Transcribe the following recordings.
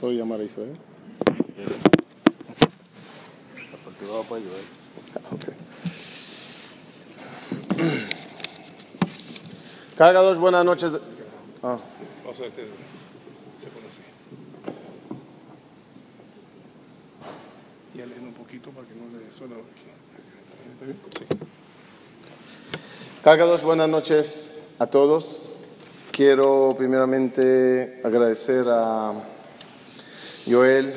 Puedo llamar a Israel. Cultivado puede ayudar. Ok. Carga dos, buenas noches. Ah, O sea, este se pone así. Y leen un poquito para que no le suene aquí. ¿Está bien? Sí. Carga dos, buenas noches a todos. Quiero primeramente agradecer a Joel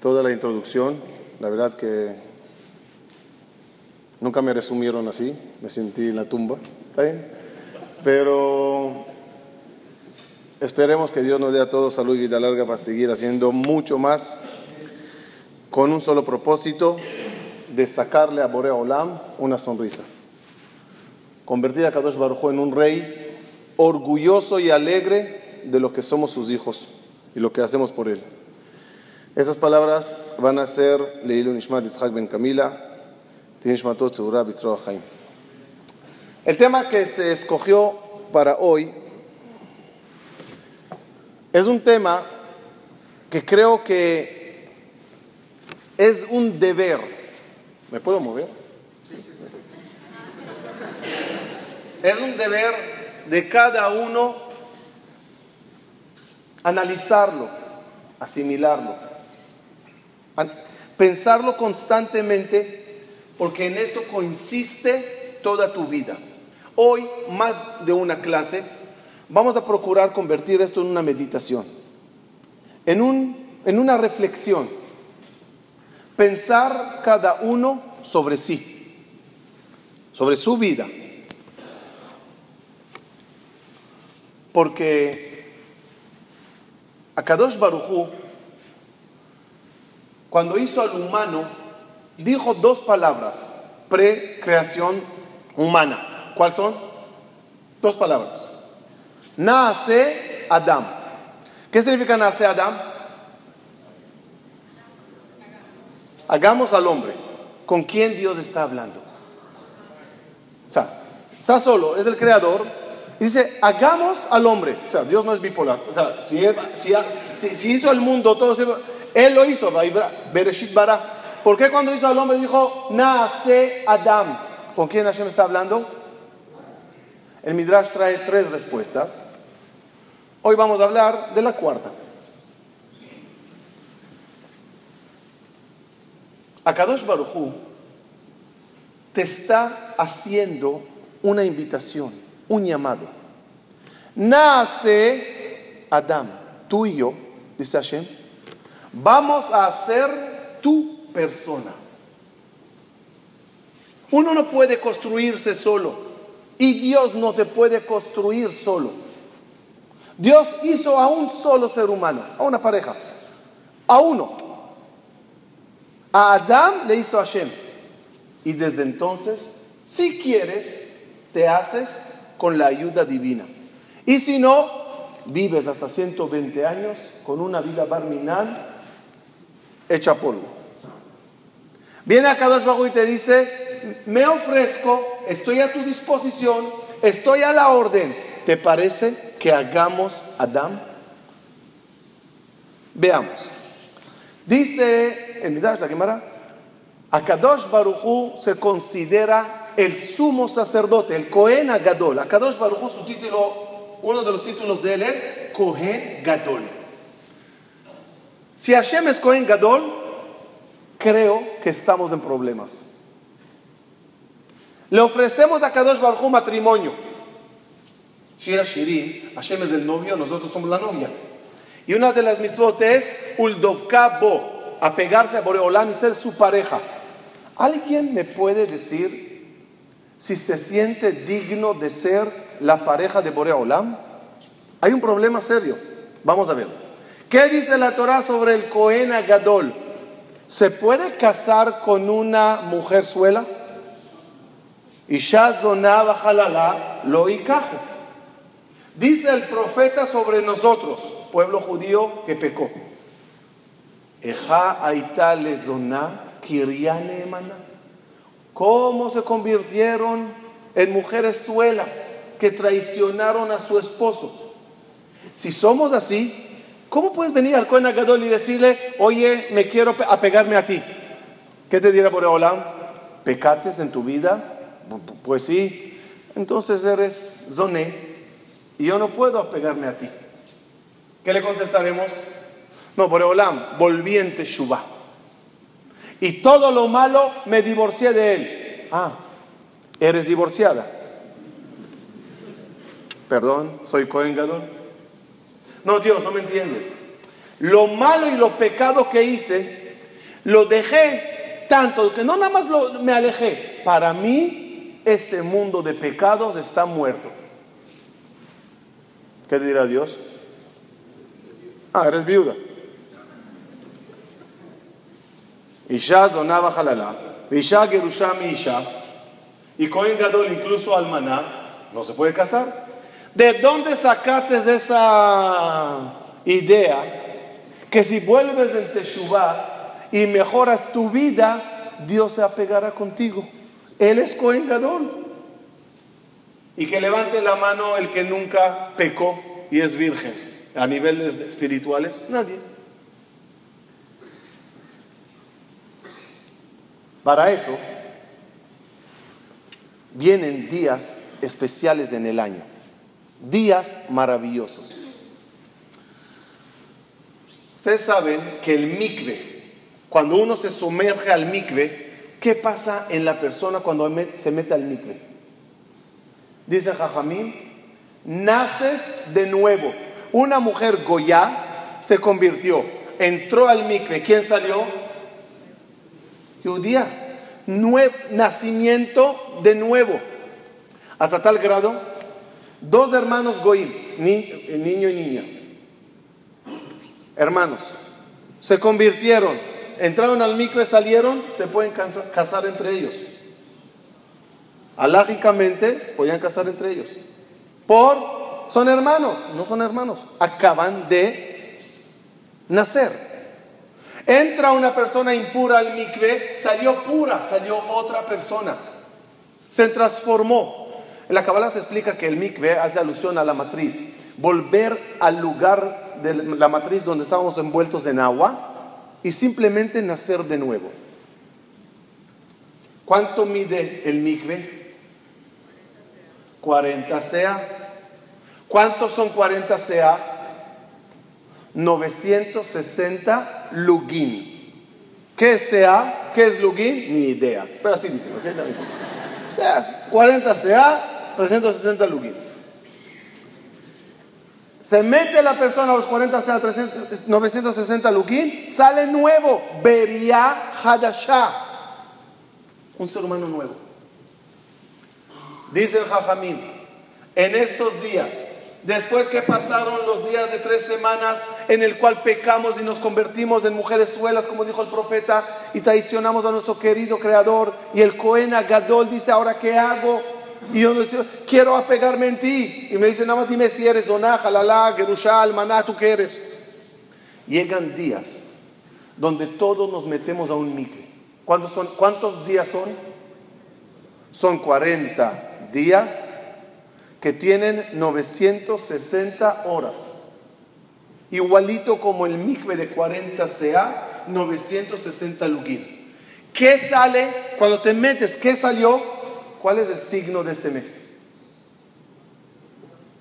toda la introducción. La verdad que nunca me resumieron así. Me sentí en la tumba. ¿Está bien? Pero esperemos que Dios nos dé a todos salud y vida larga para seguir haciendo mucho más con un solo propósito de sacarle a Borea Olam una sonrisa convertir a Kadosh Baruj Hu en un rey orgulloso y alegre de lo que somos sus hijos y lo que hacemos por él. Estas palabras van a ser Leilu Nishmat Ben Camila, Tinishmatot Bitzroa. El tema que se escogió para hoy es un tema que creo que es un deber. ¿Me puedo mover? Es un deber de cada uno analizarlo, asimilarlo, pensarlo constantemente, porque en esto consiste toda tu vida. Hoy, más de una clase, vamos a procurar convertir esto en una meditación, en, un, en una reflexión, pensar cada uno sobre sí, sobre su vida. Porque Akadosh Barujú, cuando hizo al humano, dijo dos palabras, precreación humana. ¿Cuáles son? Dos palabras. Nace Adam. ¿Qué significa nace Adam? Hagamos al hombre. ¿Con quién Dios está hablando? O sea, está solo, es el creador. Dice, hagamos al hombre. O sea, Dios no es bipolar. O sea, si, si, hizo el mundo, todo Él lo hizo. Bereshit bara. ¿Por qué cuando hizo al hombre dijo, nace Adam? ¿Con quién Hashem está hablando? El Midrash trae tres respuestas. Hoy vamos a hablar de la cuarta. Akadosh Barujú te está haciendo una invitación, un llamado. Nace Adam, tú y yo, dice Hashem, vamos a ser tu persona. Uno no puede construirse solo y Dios no te puede construir solo. Dios hizo a un solo ser humano, a una pareja, a uno. A Adán le hizo Hashem. Y desde entonces, si quieres, te haces con la ayuda divina. Y si no, vives hasta 120 años con una vida barminal hecha polvo. Viene a Kadosh y te dice, me ofrezco, estoy a tu disposición, estoy a la orden. ¿Te parece que hagamos Adán? Veamos. Dice el Midrash, la Gemara, Akadosh Barujú se considera el sumo sacerdote, el Cohen Gadol. Akadosh Barujú, su título, uno de los títulos de él es Cohen Gadol. Si Hashem es Cohen Gadol, creo que estamos en problemas. Le ofrecemos a Kadosh Baruj matrimonio. Shira Shirin, Hashem es el novio, nosotros somos la novia. Y una de las mitzvot es Uldovka Bo, apegarse a Boreolam y ser su pareja. ¿Alguien me puede decir si se siente digno de ser la pareja de Boreolam? Hay un problema serio. Vamos a ver. ¿Qué dice la Torah sobre el Cohen Gadol? ¿Se puede casar con una mujer suela? Y Shazonah Halala lo ikajo. Dice el profeta sobre nosotros, pueblo judío que pecó. Eja. ¿Cómo se convirtieron en mujeres suelas que traicionaron a su esposo? Si somos así, ¿Cómo puedes venir al Cohen Agadol y decirle, oye, me quiero pe- apegarme a ti? ¿Qué te dirá Boreolam? ¿Pecates en tu vida? Pu- pu- Pues sí. Entonces eres zoné y yo no puedo apegarme a ti. ¿Qué le contestaremos? No, Boreolam, volví en Teshuvah. Y todo lo malo me divorcié de él. Ah, eres divorciada. Perdón, soy Cohen Gadol. No, Dios, no me entiendes. Lo malo y los pecados que hice, lo dejé tanto que no nada más lo- me alejé. Para mí, ese mundo de pecados está muerto. ¿Qué dirá Dios? Ah, eres viuda. Isha zonaba halala, Isha gerusha mi Isha, y Cohen Gadol incluso almaná, no se puede casar. ¿De dónde sacaste esa idea que si vuelves en Teshuvah y mejoras tu vida, Dios se apegará contigo? Él es Cohen Gadol. Y que levante la mano el que nunca pecó y es virgen a niveles espirituales. Nadie. Para eso vienen días especiales en el año, días maravillosos. Ustedes saben que el mikve, cuando uno se sumerge al mikve, ¿qué pasa en la persona cuando se mete al mikve? Dice Jajamín, naces de nuevo. Una mujer goya se convirtió, entró al mikve. ¿Quién salió? Judía. Nacimiento de nuevo. Hasta tal grado, dos hermanos goim, ni- niño y niña, hermanos, se convirtieron, entraron al mikve, salieron, se pueden casa- casar entre ellos. Alágicamente se podían casar entre ellos. Por, son hermanos, no son hermanos, acaban de nacer. Entra una persona impura al mikve, salió pura, salió otra persona. Se transformó. En la Kabbalah se explica que el mikve hace alusión a la matriz. Volver al lugar de la matriz donde estábamos envueltos en agua y simplemente nacer de nuevo. ¿Cuánto mide el mikve? 40 sea. ¿Cuántos son 40 sea? 960 lugin. ¿Qué sea? ¿Qué es lugin? Ni idea. Pero así dicen, ¿ok? No. Sea, 40 sea, 360 lugin. Se mete la persona a los 40 sea, 300 960 lugin, sale nuevo. Beria Hadashah. Un ser humano nuevo. Dice el Jajamín, en estos días, después que pasaron los días de tres semanas en el cual pecamos y nos convertimos en mujeres suelas, como dijo el profeta, y traicionamos a nuestro querido Creador, y el Cohen Gadol dice, ahora qué hago? Y yo digo, quiero apegarme en ti. Y me dice, nada más dime si eres Oná, Jalalá, Gerushá, Almaná, ¿tú qué eres? Llegan días donde todos nos metemos a un mikve. ¿Cuántos, son, ¿Cuántos días son? Son 40 días que tienen 960 horas. Igualito como el mikve de 40 CA, 960 lugin. ¿Qué sale cuando te metes? ¿Qué salió? ¿Cuál es el signo de este mes?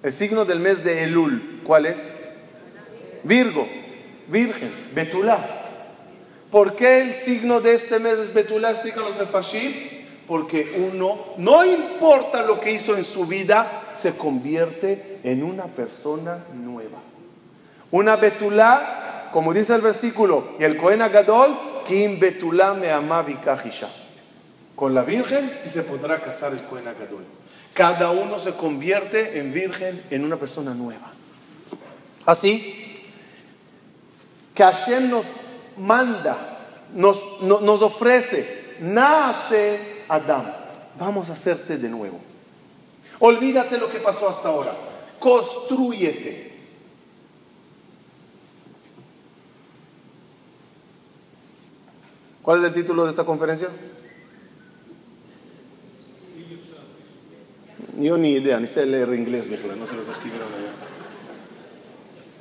El signo del mes de Elul, ¿cuál es? Virgo, Virgen, Betulá. ¿Por qué el signo de este mes es Betulá? Explican los Mefashim. Porque uno, no importa lo que hizo en su vida, se convierte en una persona nueva. Una Betulá, como dice el versículo, y el Cohen Agadol, Kim Betulá me kahisha. Con la Virgen sí se podrá casar el Cohen Agadol. Cada uno se convierte en virgen, en una persona nueva. Así que Hashem nos manda, nos, no- nos ofrece, nace Adán, vamos a hacerte de nuevo. Olvídate lo que pasó hasta ahora, construyete. ¿Cuál es el título de esta conferencia? Yo ni idea, ni sé leer inglés, Mijla, no sé lo que escribieron allá.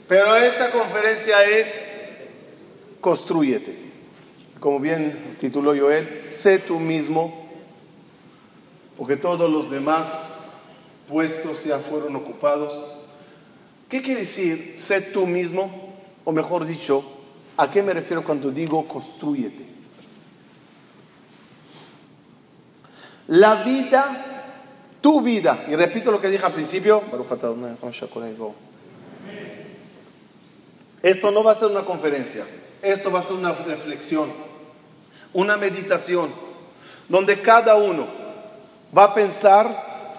Pero esta conferencia es Construyete. Como bien tituló Joel, sé tú mismo, porque todos los demás puestos ya fueron ocupados. ¿Qué quiere decir sé tú mismo? O mejor dicho, ¿a qué me refiero cuando digo construyete? La vida, tu vida, y repito lo que dije al principio, esto no va a ser una conferencia, esto va a ser una reflexión, una meditación, donde cada uno va a pensar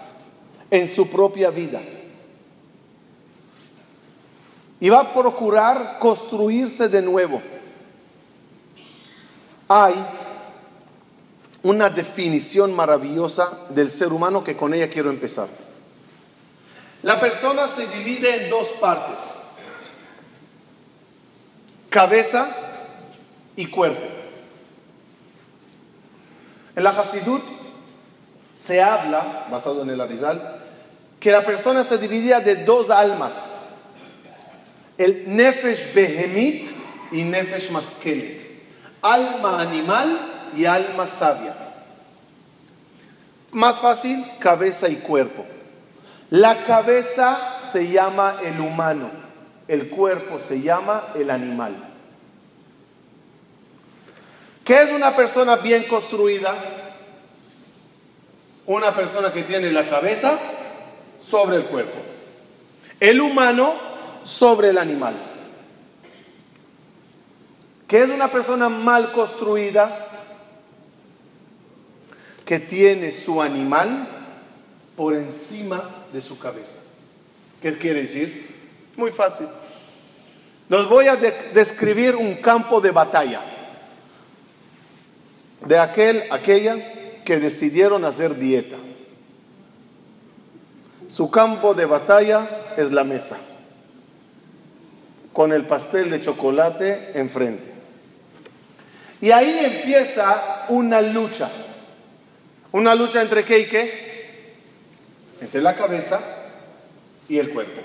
en su propia vida. Y va a procurar construirse de nuevo. Hay una definición maravillosa del ser humano que con ella quiero empezar. La persona se divide en dos partes, cabeza y cuerpo. En la Hasidut se habla, basado en el Arizal, que la persona está dividida de dos almas, el Nefesh Behemit y Nefesh Maskelet, alma animal y alma sabia. Más fácil, cabeza y cuerpo. La cabeza se llama el humano, el cuerpo se llama el animal. ¿Qué es una persona bien construida? Una persona que tiene la cabeza sobre el cuerpo. El humano sobre el animal. ¿Qué es una persona mal construida? Que tiene su animal por encima de su cabeza. ¿Qué quiere decir? Muy fácil. Los voy a describir un campo de batalla de aquel, aquella que decidieron hacer dieta. Su campo de batalla es la mesa, con el pastel de chocolate enfrente. Y ahí empieza una lucha. Una lucha entre qué y qué? Entre la cabeza y el cuerpo.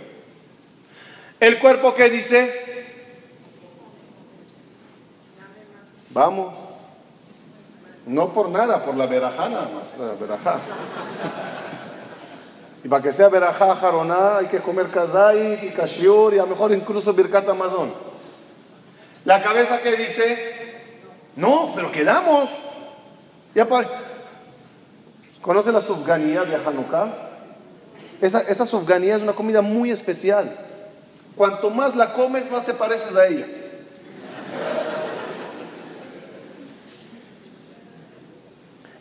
El cuerpo que dice, vamos, no por nada, por la verajá nada más, la verajá. Y para que sea verajá jaroná hay que comer kazait y kashiur y a lo mejor incluso birkat amazon. La cabeza que dice, no, pero quedamos. Ya para, ¿Conoce la sufganía de Hanukkah? Esa, esa sufganía es una comida muy especial. Cuanto más la comes, más te pareces a ella.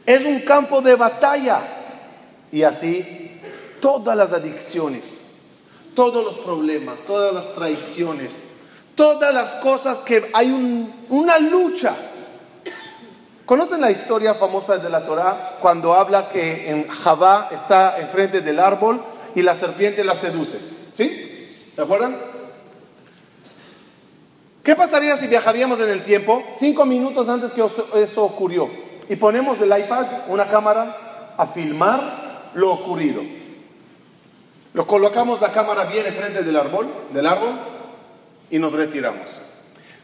Es un campo de batalla. Y así, todas las adicciones, todos los problemas, todas las traiciones, todas las cosas que hay una lucha ¿Conocen la historia famosa de la Torah cuando habla que en Javá está enfrente del árbol y la serpiente la seduce? ¿Sí? ¿Se acuerdan? ¿Qué pasaría si viajaríamos en el tiempo cinco minutos antes que eso ocurrió y ponemos del iPad una cámara a filmar lo ocurrido? Lo colocamos la cámara bien enfrente del árbol, del árbol y nos retiramos.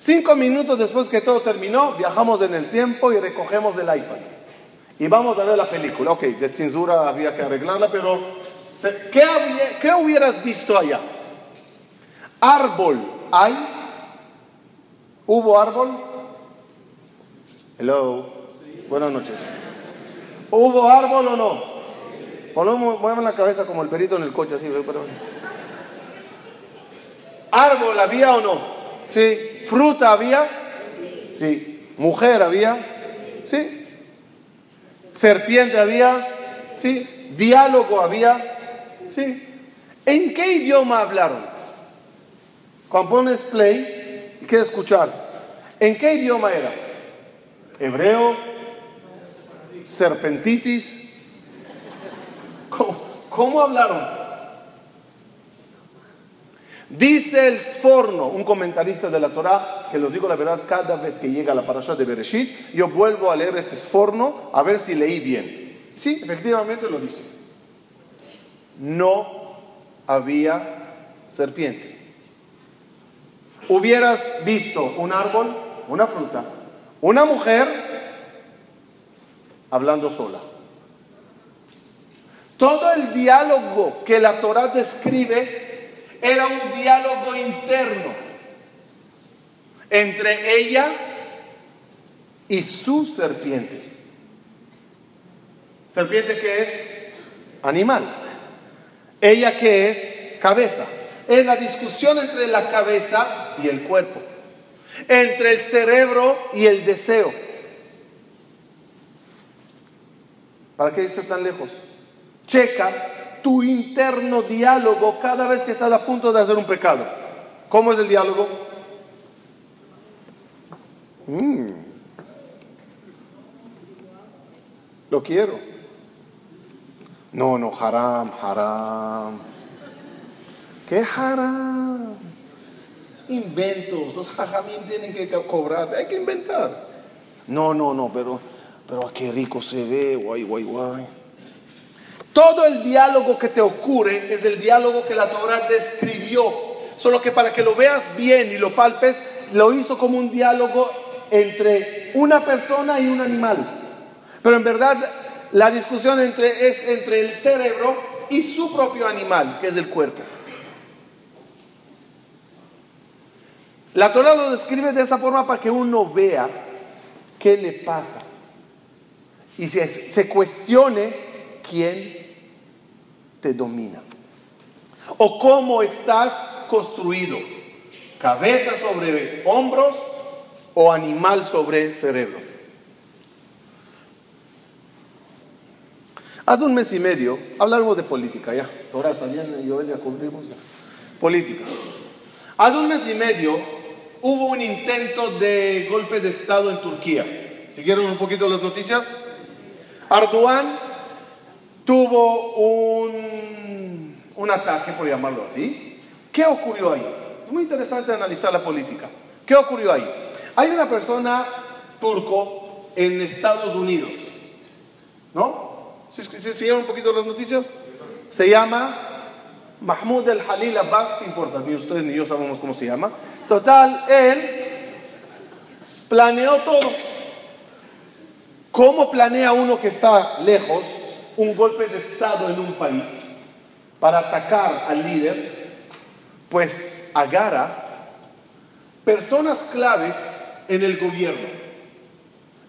Cinco minutos después que todo terminó, viajamos en el tiempo y recogemos el iPad. Y vamos a ver la película. Ok, de censura había que arreglarla, pero ¿qué, qué hubieras visto allá? Árbol, ¿hay? ¿Hubo árbol? Hello. Buenas noches. ¿Hubo árbol o no? Ponemos, la cabeza como el perito en el coche, así. ¿Árbol había o no? Sí. ¿Fruta había? Sí. ¿Mujer había? Sí. ¿Serpiente había? Sí. ¿Diálogo había? Sí. ¿En qué idioma hablaron? Cuando pones play, ¿qué escuchar? ¿En qué idioma era? ¿Hebreo? ¿Serpentitis? ¿Cómo, cómo hablaron? Dice el Sforno, un comentarista de la Torah, que lo digo la verdad, cada vez que llega la parasha de Bereshit, yo vuelvo a leer ese Sforno a ver si leí bien. Sí, efectivamente lo dice. No había serpiente. hubieras visto un árbol, una fruta, una mujer hablando sola. Todo el diálogo que la Torah describe era un diálogo interno entre ella y su serpiente. Serpiente que es animal. Ella que es cabeza. Es la discusión entre la cabeza y el cuerpo. Entre el cerebro y el deseo. ¿Para qué irse tan lejos? Checa tu interno diálogo cada vez que estás a punto de hacer un pecado. ¿Cómo es el diálogo? Mm. Lo quiero. No, no, haram, haram. ¿Qué haram? Inventos. Los hajamim tienen que cobrar. Hay que inventar. No, no, no, pero, pero qué rico se ve. Guay, guay, guay. Todo el diálogo que te ocurre es el diálogo que la Torah describió. Solo que para que lo veas bien y lo palpes, lo hizo como un diálogo entre una persona y un animal. Pero en verdad la discusión es entre el cerebro y su propio animal, que es el cuerpo. La Torah lo describe de esa forma para que uno vea qué le pasa y se, se cuestione quién domina o cómo estás construido, cabeza sobre hombros o animal sobre cerebro. Hace un mes y medio hablamos de política, ya. Ahora está bien, yo ya cumplimos. Política. Hace un mes y medio hubo un intento de golpe de Estado en Turquía. ¿Siguieron un poquito las noticias? Erdogan tuvo un, un ataque, por llamarlo así. ¿Qué ocurrió ahí? Es muy interesante analizar la política. ¿Qué ocurrió ahí? Hay una persona turco en Estados Unidos, ¿no? ¿Se siguieron un poquito las noticias? Se llama Mahmoud el Halil Abbas, ¿qué importa? Ni ustedes ni yo sabemos cómo se llama. Total, él planeó todo. ¿Cómo planea uno que está lejos un golpe de Estado en un país para atacar al líder? Pues agarra personas claves en el gobierno,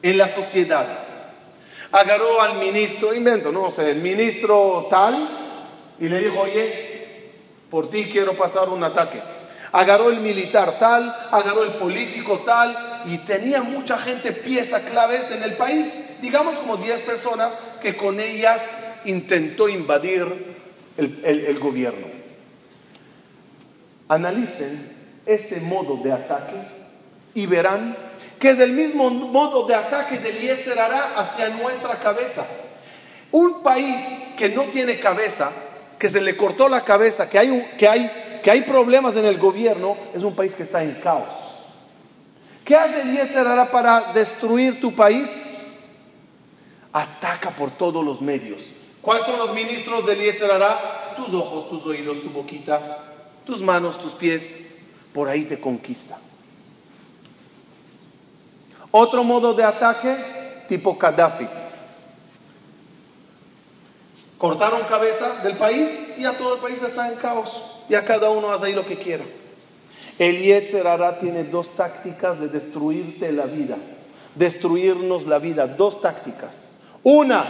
en la sociedad agarró al ministro, invento, no sé, el ministro tal, y le dijo, oye, por ti quiero pasar un ataque. Agarró el militar tal, agarró el político tal, y tenía mucha gente, pieza claves en el país, digamos como 10 personas que con ellas intentó invadir el, el gobierno. Analicen ese modo de ataque y verán que es el mismo modo de ataque del Yetzer hacia nuestra cabeza. Un país que no tiene cabeza, que se le cortó la cabeza, que hay, que hay, que hay problemas en el gobierno, es un país que está en caos. ¿Qué hace el Yetzer para destruir tu país? Ataca por todos los medios. ¿Cuáles son los ministros del Yetzer Tus ojos, tus oídos, tu boquita, tus manos, tus pies. Por ahí te conquista. Otro modo de ataque tipo Gaddafi. Cortaron cabeza del país y a todo el país está en caos. Y a cada uno hace ahí lo que quiera. El Yetzer tiene dos tácticas de destruirte la vida. Destruirnos la vida. Dos tácticas. Una,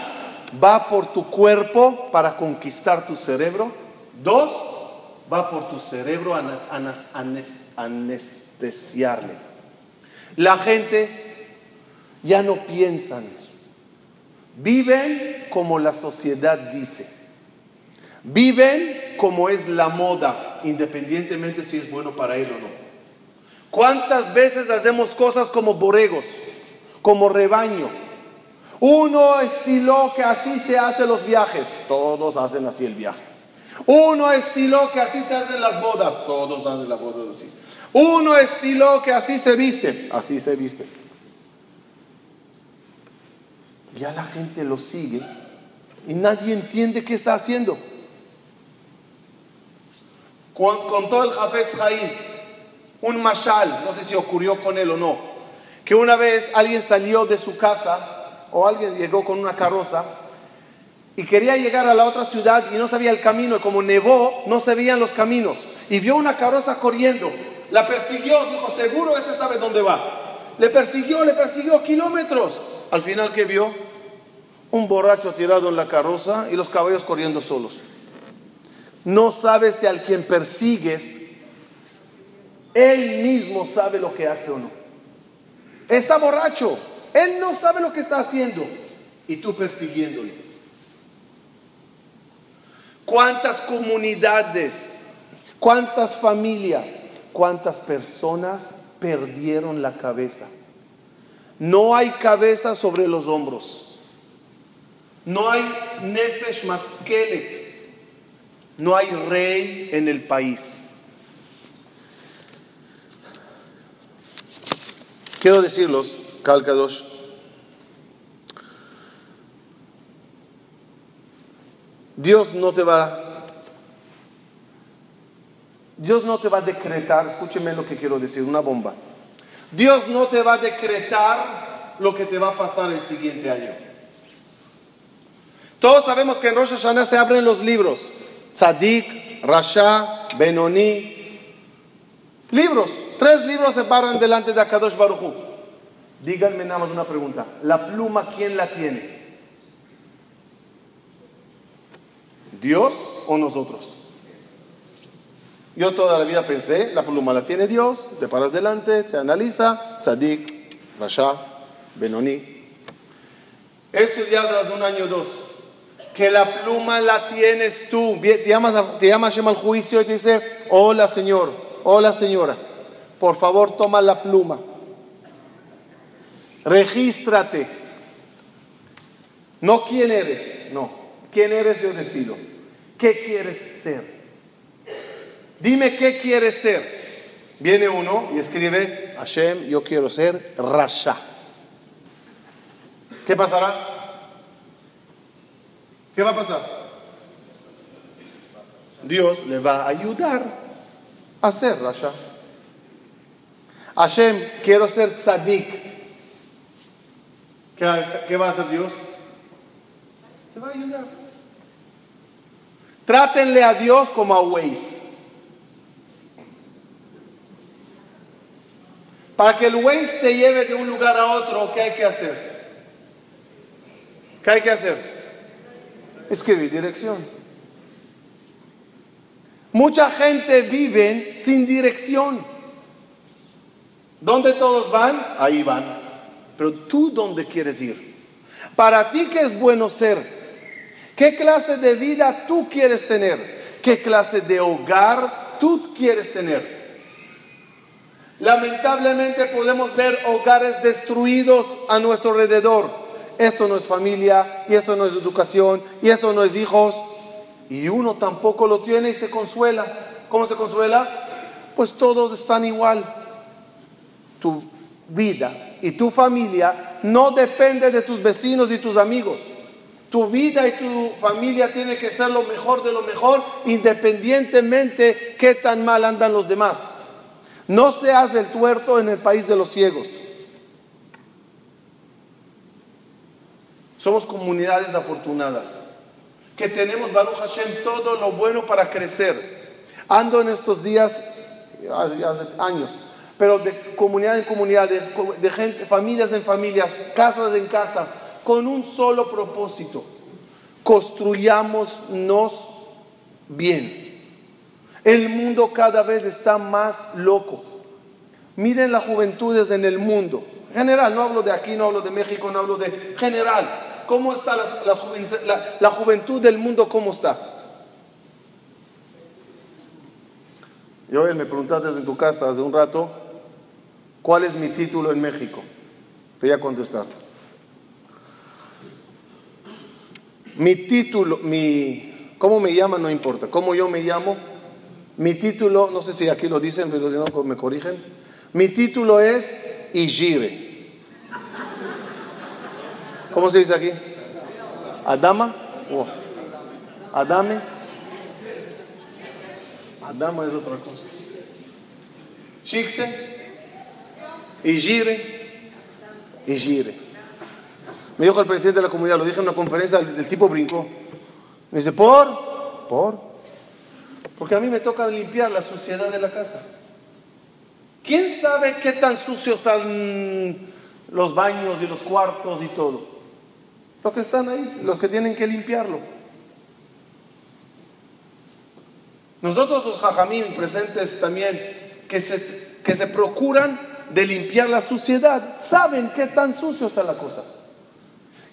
va por tu cuerpo para conquistar tu cerebro. Dos, va por tu cerebro a anestesiarle. La gente ya no piensan, viven como la sociedad dice, viven como es la moda, independientemente si es bueno para él o no. ¿Cuántas veces hacemos cosas como borregos, como rebaño? Uno estiló que así se hacen los viajes, todos hacen así el viaje. Uno estiló que así se hacen las bodas, todos hacen las bodas así. Uno estiló que así se viste, así se viste ya la gente lo sigue y nadie entiende qué está haciendo. Contó el Jafetz Haim un mashal, no sé si ocurrió con él o no, que una vez alguien salió de su casa o alguien llegó con una carroza y quería llegar a la otra ciudad y no sabía el camino y como nevó no se veían los caminos y vio una carroza corriendo, la persiguió, dijo, seguro este sabe dónde va. Le persiguió, le persiguió kilómetros. Al final, ¿qué vio? Un borracho tirado en la carroza y los caballos corriendo solos. No sabes si al quien persigues, él mismo sabe lo que hace o no. Está borracho, él no sabe lo que está haciendo y tú persiguiéndolo. ¿Cuántas comunidades, cuántas familias, cuántas personas perdieron la cabeza? No hay cabeza sobre los hombros. No hay nefesh maskelet. No hay rey en el país. Quiero decirlos, Calcados, Dios no te va Dios no te va a decretar, escúcheme lo que quiero decir, una bomba. Dios no te va a decretar lo que te va a pasar el siguiente año. Todos sabemos que en Rosh Hashanah se abren los libros. Tzadik, Rasha, Benoni. Libros. Tres libros se paran delante de Akadosh Baruchu. Díganme nada más una pregunta. ¿La pluma quién la tiene? ¿Dios o nosotros? Yo toda la vida pensé, la pluma la tiene Dios, te paras delante, te analiza, tzadik, rasha, benoni. He estudiado hace un año o dos que la pluma la tienes tú. Te llamas, te llamas al juicio y te dice, hola señor, hola señora, por favor toma la pluma. Regístrate. No quién eres, no. ¿Quién eres yo decido? ¿Qué quieres ser? Dime qué quieres ser. Viene uno y escribe, Hashem, yo quiero ser Rasha. ¿Qué pasará? ¿Qué va a pasar? Dios le va a ayudar a ser Rasha. Hashem, quiero ser tzadik. ¿Qué va a hacer Dios? Te va a ayudar. Trátenle a Dios como a Waze. Para que el Waze te lleve de un lugar a otro, ¿qué hay que hacer? ¿Qué hay que hacer? Escribir dirección. Mucha gente vive sin dirección. ¿Dónde todos van? Ahí van. Pero tú, ¿dónde quieres ir? Para ti, ¿qué es bueno ser? ¿Qué clase de vida tú quieres tener? ¿Qué clase de hogar tú quieres tener? Lamentablemente podemos ver hogares destruidos a nuestro alrededor. Esto no es familia, y eso no es educación, y eso no es hijos. Y uno tampoco lo tiene y se consuela. ¿Cómo se consuela? Pues todos están igual. Tu vida y tu familia no depende de tus vecinos y tus amigos. Tu vida y tu familia tiene que ser lo mejor de lo mejor, independientemente qué tan mal andan los demás. No seas el tuerto en el país de los ciegos. Somos comunidades afortunadas que tenemos, Baruch Hashem, todo lo bueno para crecer. Ando en estos días, hace, años, pero de comunidad en comunidad, de, gente, familias en familias, casas en casas, con un solo propósito. Construyámonos bien. El mundo cada vez está más loco. Miren las juventudes en el mundo. General, no hablo de aquí, no hablo de México, no hablo de general. ¿Cómo está la, juventud del mundo? ¿Cómo está? Yo me preguntaste en tu casa hace un rato, ¿cuál es mi título en México? Te voy a contestar. Mi título, mi, ¿cómo me llama? No importa. ¿Cómo yo me llamo? Mi título, no sé si aquí lo dicen, pero si no me corrigen. Mi título es Ijire. ¿Cómo se dice aquí? Adama. Oh. Adame. Adama es otra cosa. Shikse y gire y gire. Me dijo el presidente de la comunidad, lo dije en una conferencia, el tipo brincó. Me dice, ¿por? ¿Por? Porque a mí me toca limpiar la suciedad de la casa. ¿Quién sabe qué tan sucios están los baños y los cuartos y todo? Los que están ahí, los que tienen que limpiarlo. Nosotros los jajamín presentes también, que se, que se procuran de limpiar la suciedad, saben qué tan sucio está la cosa.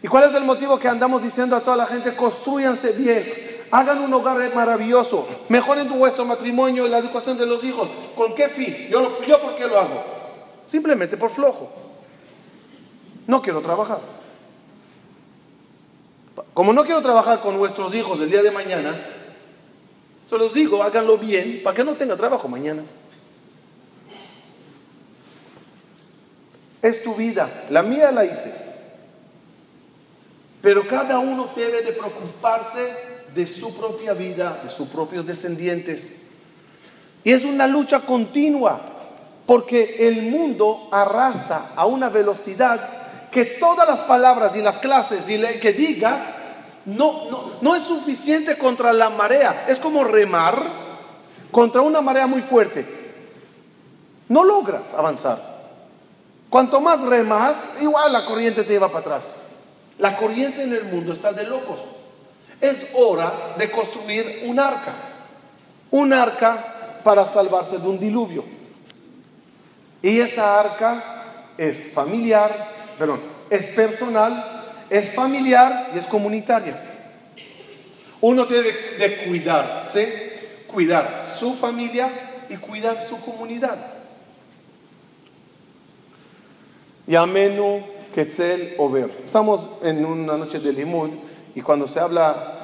¿Y cuál es el motivo que andamos diciendo a toda la gente, construyanse bien, hagan un hogar maravilloso, mejoren vuestro matrimonio y la educación de los hijos? ¿Con qué fin? Yo, yo ¿por qué lo hago? Simplemente por flojo. No quiero trabajar. Como no quiero trabajar con vuestros hijos el día de mañana, se los digo, háganlo bien para que no tenga trabajo mañana. Es tu vida, la mía la hice. Pero cada uno debe de preocuparse de su propia vida, de sus propios descendientes. Y es una lucha continua, porque el mundo arrasa a una velocidad que todas las palabras y las clases y le- que digas no, no, no es suficiente contra la marea. Es como remar contra una marea muy fuerte. No logras avanzar. Cuanto más remas, igual la corriente te lleva para atrás. La corriente en el mundo está de locos. Es hora de construir un arca. Un arca para salvarse de un diluvio. Y esa arca es familiar, perdón, es personal, es familiar y es comunitaria. Uno tiene de cuidarse, cuidar su familia y cuidar su comunidad. Yamenu Ketzel Over. Estamos en una noche de Limud y cuando se habla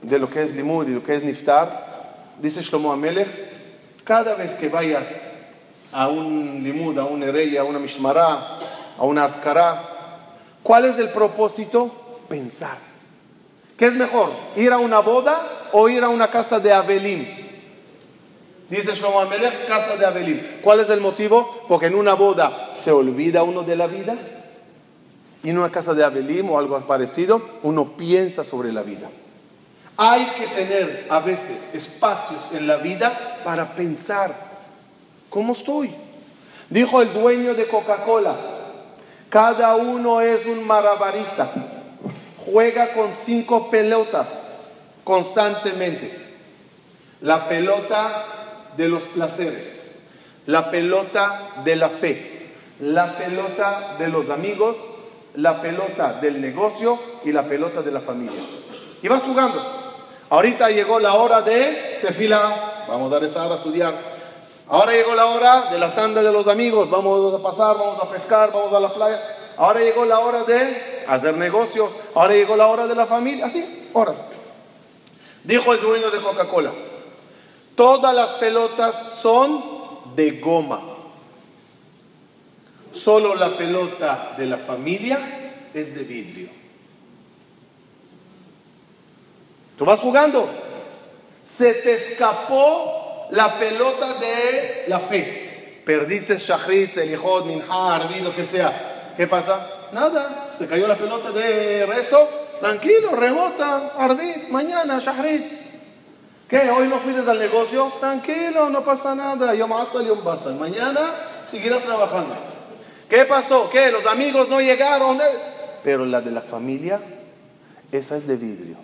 de lo que es Limud y lo que es Niftar, dice Shlomo Amelech, cada vez que vayas a un Limud, a un Erey, a una Mishmará, a una Askará, ¿cuál es el propósito? Pensar. ¿Qué es mejor? ¿Ir a una boda o ir a una casa de Abelim? Dice Shlomo Amelech, casa de Abelim. ¿Cuál es el motivo? Porque en una boda se olvida uno de la vida y en una casa de Abelim o algo parecido, uno piensa sobre la vida. Hay que tener a veces espacios en la vida para pensar, ¿cómo estoy? Dijo el dueño de Coca-Cola, cada uno es un marabarista, juega con cinco pelotas constantemente. La pelota de los placeres, la pelota de la fe, la pelota de los amigos, la pelota del negocio y la pelota de la familia. Y vas jugando. Ahorita llegó la hora de tefila, vamos a rezar, a estudiar. Ahora llegó la hora de la tanda de los amigos, vamos a pasar, vamos a pescar, vamos a la playa. Ahora llegó la hora de hacer negocios, ahora llegó la hora de la familia, así, horas. Dijo el dueño de Coca-Cola, todas las pelotas son de goma. Solo la pelota de la familia es de vidrio. Tú vas jugando. Se te escapó la pelota de la fe. Perdiste Shachrit, Selijot, Minha, Arbi, lo que sea. ¿Qué pasa? Nada. Se cayó la pelota de rezo. Tranquilo, rebota. Arbi, mañana, Shachrit. ¿Qué? ¿Hoy no fuiste al negocio? Tranquilo, no pasa nada. Yo más Yom Basal. Mañana seguirás trabajando. ¿Qué pasó? ¿Qué? Los amigos no llegaron. Pero la de la familia, esa es de vidrio.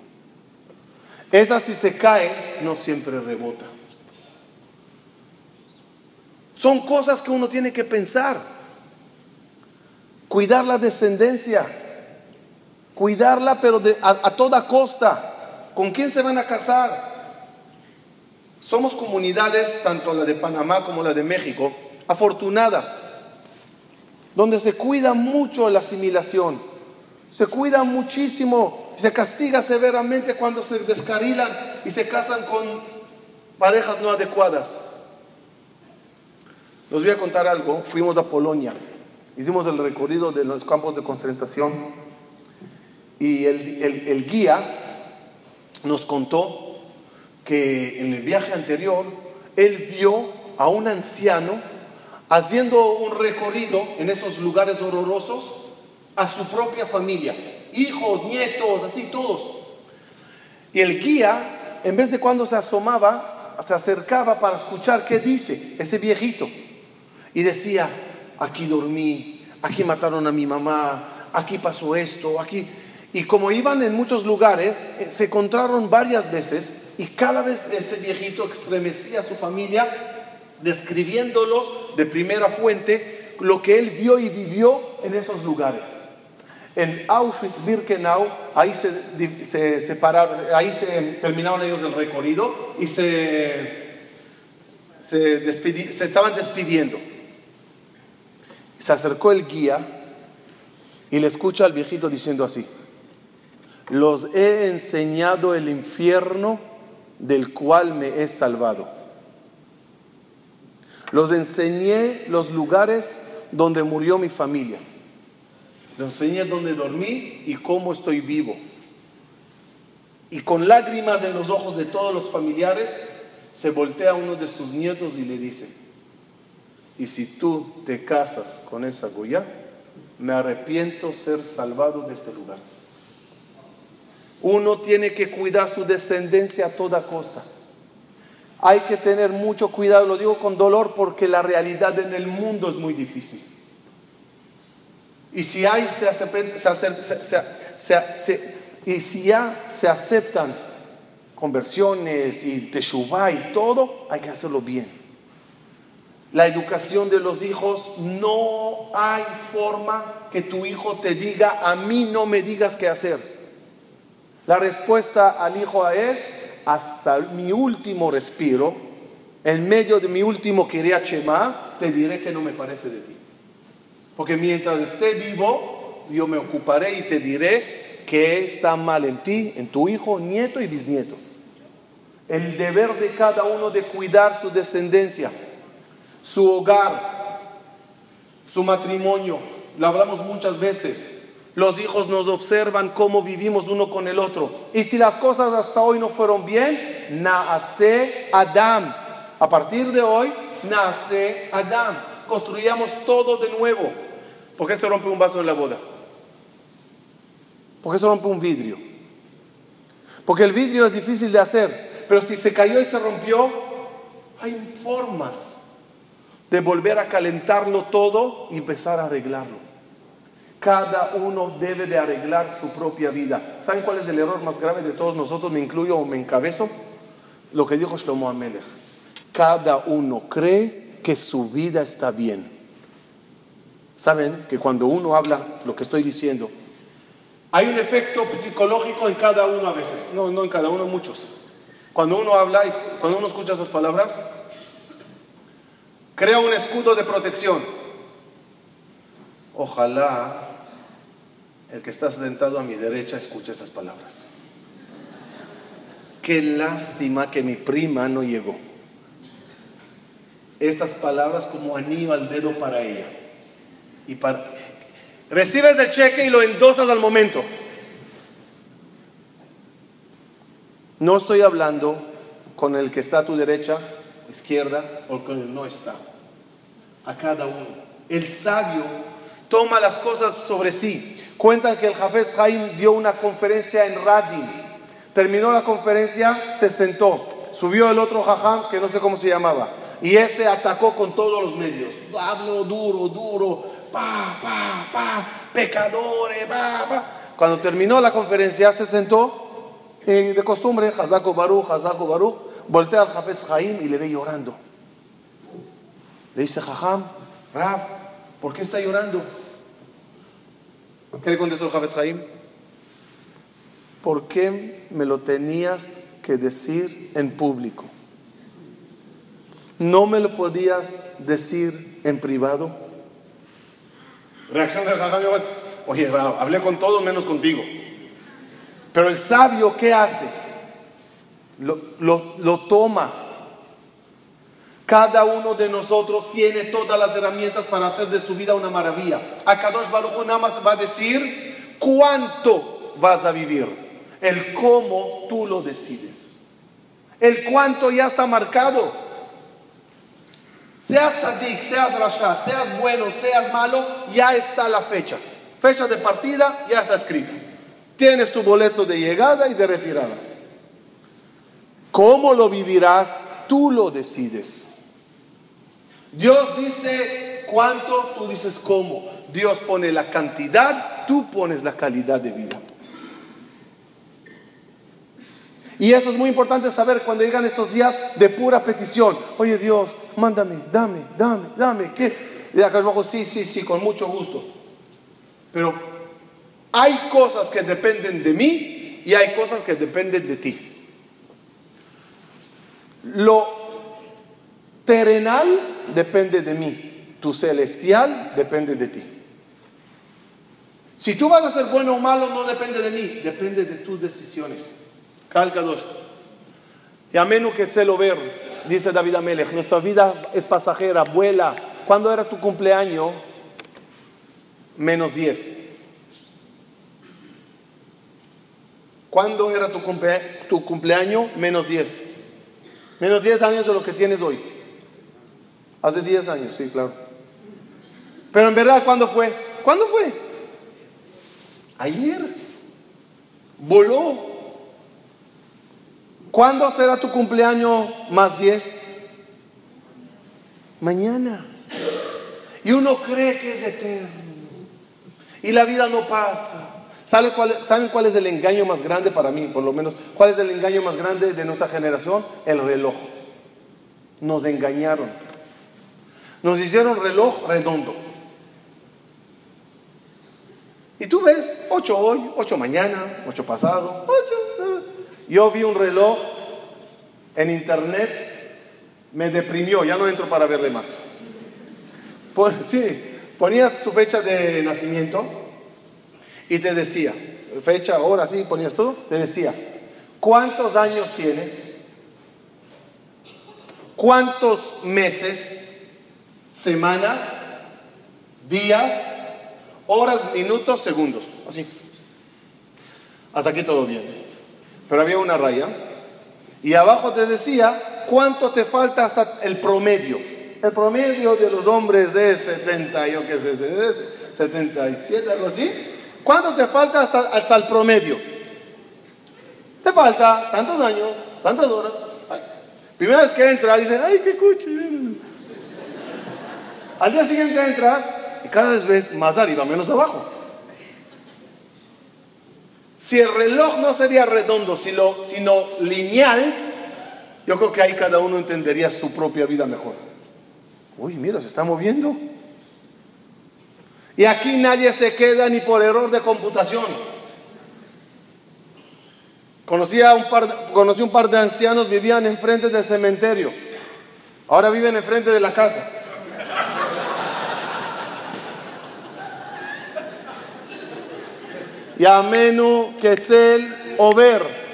Esa si se cae, no siempre rebota. Son cosas que uno tiene que pensar. Cuidar la descendencia. Cuidarla, pero de, a, a toda costa. ¿Con quién se van a casar? Somos comunidades, tanto la de Panamá como la de México, afortunadas, donde se cuida mucho la asimilación, se cuida muchísimo, se castiga severamente cuando se descarilan y se casan con parejas no adecuadas. Les voy a contar algo, fuimos a Polonia, hicimos el recorrido de los campos de concentración y el, el, el guía nos contó que en el viaje anterior él vio a un anciano haciendo un recorrido en esos lugares horrorosos a su propia familia, hijos, nietos, así todos. Y el guía, en vez de cuando se asomaba, se acercaba para escuchar qué dice ese viejito. Y decía, aquí dormí, aquí mataron a mi mamá, aquí pasó esto, aquí... Y como iban en muchos lugares, eh, se encontraron varias veces y cada vez ese viejito estremecía a su familia describiéndolos de primera fuente lo que él vio y vivió en esos lugares. En Auschwitz-Birkenau, ahí se, separaron, ahí se terminaron ellos el recorrido y se, se, se estaban despidiendo. Se acercó el guía y le escucha al viejito diciendo así, los he enseñado el infierno del cual me he salvado. Los enseñé los lugares donde murió mi familia. Les enseñé dónde dormí y cómo estoy vivo. Y con lágrimas en los ojos de todos los familiares, se voltea a uno de sus nietos y le dice, y si tú te casas con esa Goya, me arrepiento ser salvado de este lugar. Uno tiene que cuidar su descendencia a toda costa. Hay que tener mucho cuidado, lo digo con dolor porque la realidad en el mundo es muy difícil. Y si hay, se, y si ya se aceptan conversiones y teshuvah y todo, hay que hacerlo bien. La educación de los hijos, no hay forma que tu hijo te diga, a mí no me digas qué hacer. La respuesta al hijo es, hasta mi último respiro, en medio de mi último Shema, te diré que no me parece de ti. Porque mientras esté vivo, yo me ocuparé y te diré que está mal en ti, en tu hijo, nieto y bisnieto. El deber de cada uno de cuidar su descendencia, su hogar, su matrimonio. Lo hablamos muchas veces. Los hijos nos observan cómo vivimos uno con el otro. Y si las cosas hasta hoy no fueron bien, nace Adam. A partir de hoy, nace Adam. Construyamos todo de nuevo. ¿Por qué se rompe un vaso en la boda? ¿Por qué se rompe un vidrio? Porque el vidrio es difícil de hacer, pero si se cayó y se rompió, hay formas de volver a calentarlo todo y empezar a arreglarlo. Cada uno debe de arreglar su propia vida. ¿Saben cuál es el error más grave de todos nosotros? Me incluyo o me encabezo. Lo que dijo Shlomo Amelech. Cada uno cree que su vida está bien. Saben que cuando uno habla lo que estoy diciendo, hay un efecto psicológico en cada uno a veces, no, no en cada uno, muchos. Cuando uno habla, cuando uno escucha esas palabras, crea un escudo de protección. Ojalá el que está sentado a mi derecha escuche esas palabras. Qué lástima que mi prima no llegó. Esas palabras como anillo al dedo para ella. Y para, recibes el cheque y lo endosas al momento. No estoy hablando con el que está a tu derecha, izquierda, o con el no está. A cada uno. El sabio toma las cosas sobre sí. Cuentan que el Jafez Haim dio una conferencia en Radim. Terminó la conferencia, se sentó. Subió el otro jajam, que no sé cómo se llamaba. Y ese atacó con todos los medios. Hablo duro, duro pa, pa, pa, pecadores, pa, pa. Cuando terminó la conferencia se sentó y de costumbre, Hazako Baruch, Hazako Baruch, voltea al Jafetz Jaim y le ve llorando. Le dice, Jajam, Raf, ¿por qué está llorando? ¿Qué le contestó el Jafetz Jaim? ¿Por qué me lo tenías que decir en público? ¿No me lo podías decir en privado? Reacción del jajam, oye, hablé con todos menos contigo. Pero el sabio, ¿qué hace? Lo, lo, toma. Cada uno de nosotros tiene todas las herramientas para hacer de su vida una maravilla. Akadosh Baruch nada más va a decir cuánto vas a vivir. El cómo tú lo decides. El cuánto ya está marcado. Seas tzadik, seas rasha, seas bueno, seas malo, ya está la fecha. Fecha de partida ya está escrita. Tienes tu boleto de llegada y de retirada. ¿Cómo lo vivirás? Tú lo decides. Dios dice cuánto, tú dices cómo. Dios pone la cantidad, tú pones la calidad de vida. Y eso es muy importante saber cuando llegan estos días de pura petición. Oye Dios, mándame, dame, dame, dame. ¿Qué? Y acá abajo, sí, sí, sí, con mucho gusto. Pero hay cosas que dependen de mí y hay cosas que dependen de ti. Lo terrenal depende de mí, tu celestial depende de ti. Si tú vas a ser bueno o malo, no depende de mí, depende de tus decisiones. Calcados. Y amenu que lo ver, dice David Amelech, nuestra vida es pasajera, vuela. ¿Cuándo era tu cumpleaños? Menos 10. ¿Cuándo era tu, tu cumpleaños? Menos 10. Menos 10 años de lo que tienes hoy. Hace 10 años, sí, claro. Pero en verdad, ¿cuándo fue? ¿Cuándo fue? Ayer. Voló. ¿Cuándo será tu cumpleaños más 10? Mañana. Y uno cree que es eterno. Y la vida no pasa. ¿Saben cuál, ¿Saben cuál es el engaño más grande para mí, por lo menos? ¿Cuál es el engaño más grande de nuestra generación? El reloj. Nos engañaron. Nos hicieron reloj redondo. Y tú ves, 8 hoy, 8 mañana, 8 pasado, 8. Yo vi un reloj en internet, me deprimió, ya no entro para verle más. sí, ponías tu fecha de nacimiento y te decía, fecha, hora, sí, ponías todo, te decía, ¿cuántos años tienes? ¿Cuántos meses, semanas, días, horas, minutos, segundos? Así. Hasta aquí todo bien. Pero había una raya y abajo te decía cuánto te falta hasta el promedio. El promedio de los hombres es 70, yo qué sé, 77, algo así. ¿Cuánto te falta hasta, el promedio? Te falta tantos años, tantas horas. Primera vez que entras, dice, ay, qué coche. Al día siguiente entras y cada vez ves más arriba, menos abajo. Si el reloj no sería redondo, sino, sino lineal, yo creo que ahí cada uno entendería su propia vida mejor. Uy, mira, se está moviendo. Y aquí nadie se queda ni por error de computación. Conocí, un par, conocí un par de ancianos, vivían enfrente del cementerio. Ahora viven enfrente de la casa. Y amenu quetzal over.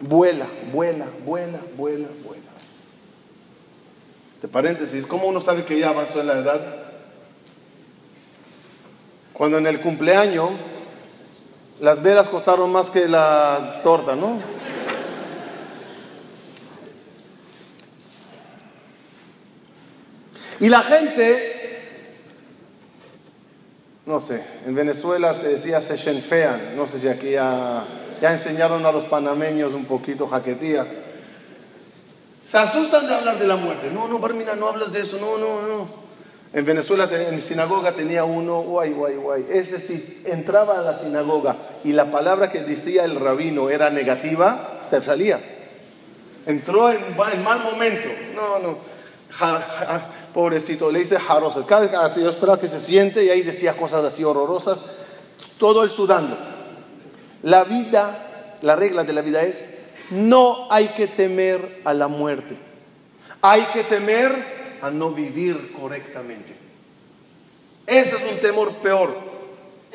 Vuela, vuela, vuela, vuela, vuela. De paréntesis, ¿cómo uno sabe que ya avanzó en la edad? Cuando en el cumpleaños las velas costaron más que la torta, ¿no? Y la gente, no sé, en Venezuela se decía se shenfean, no sé si aquí ya, ya enseñaron a los panameños un poquito jaquetía. Se asustan de hablar de la muerte. No, no, Barmina, no hablas de eso, no, no, no. En Venezuela, en mi sinagoga tenía uno, guay, guay, guay. Ese sí, entraba a la sinagoga y la palabra que decía el rabino era negativa, se salía. Entró en, mal momento. No, no. pobrecito, le dice jarosa. Cada vez yo esperaba que se siente y ahí decía cosas así horrorosas. Todo el sudando. La vida, la regla de la vida es, no hay que temer a la muerte. Hay que temer a no vivir correctamente. Ese es un temor peor.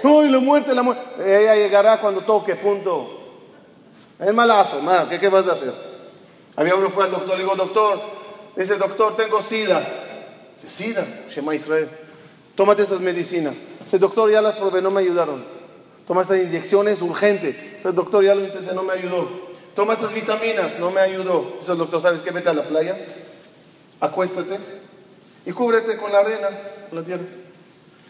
Uy, la muerte, la muerte. Ella llegará cuando toque, punto. Es malazo, ¿qué, ¿qué vas a hacer? Había uno fue al doctor, le digo, doctor, dice, doctor, tengo sida. Dice, sida, Shema Israel. Tómate esas medicinas. Dice, doctor, ya las probé, no me ayudaron. Toma esas inyecciones urgente. Dice, doctor, ya lo intenté, no me ayudó. Toma esas vitaminas, no me ayudó. Dice, doctor, ¿sabes qué? Vete a la playa acuéstate y cúbrete con la arena, con la tierra.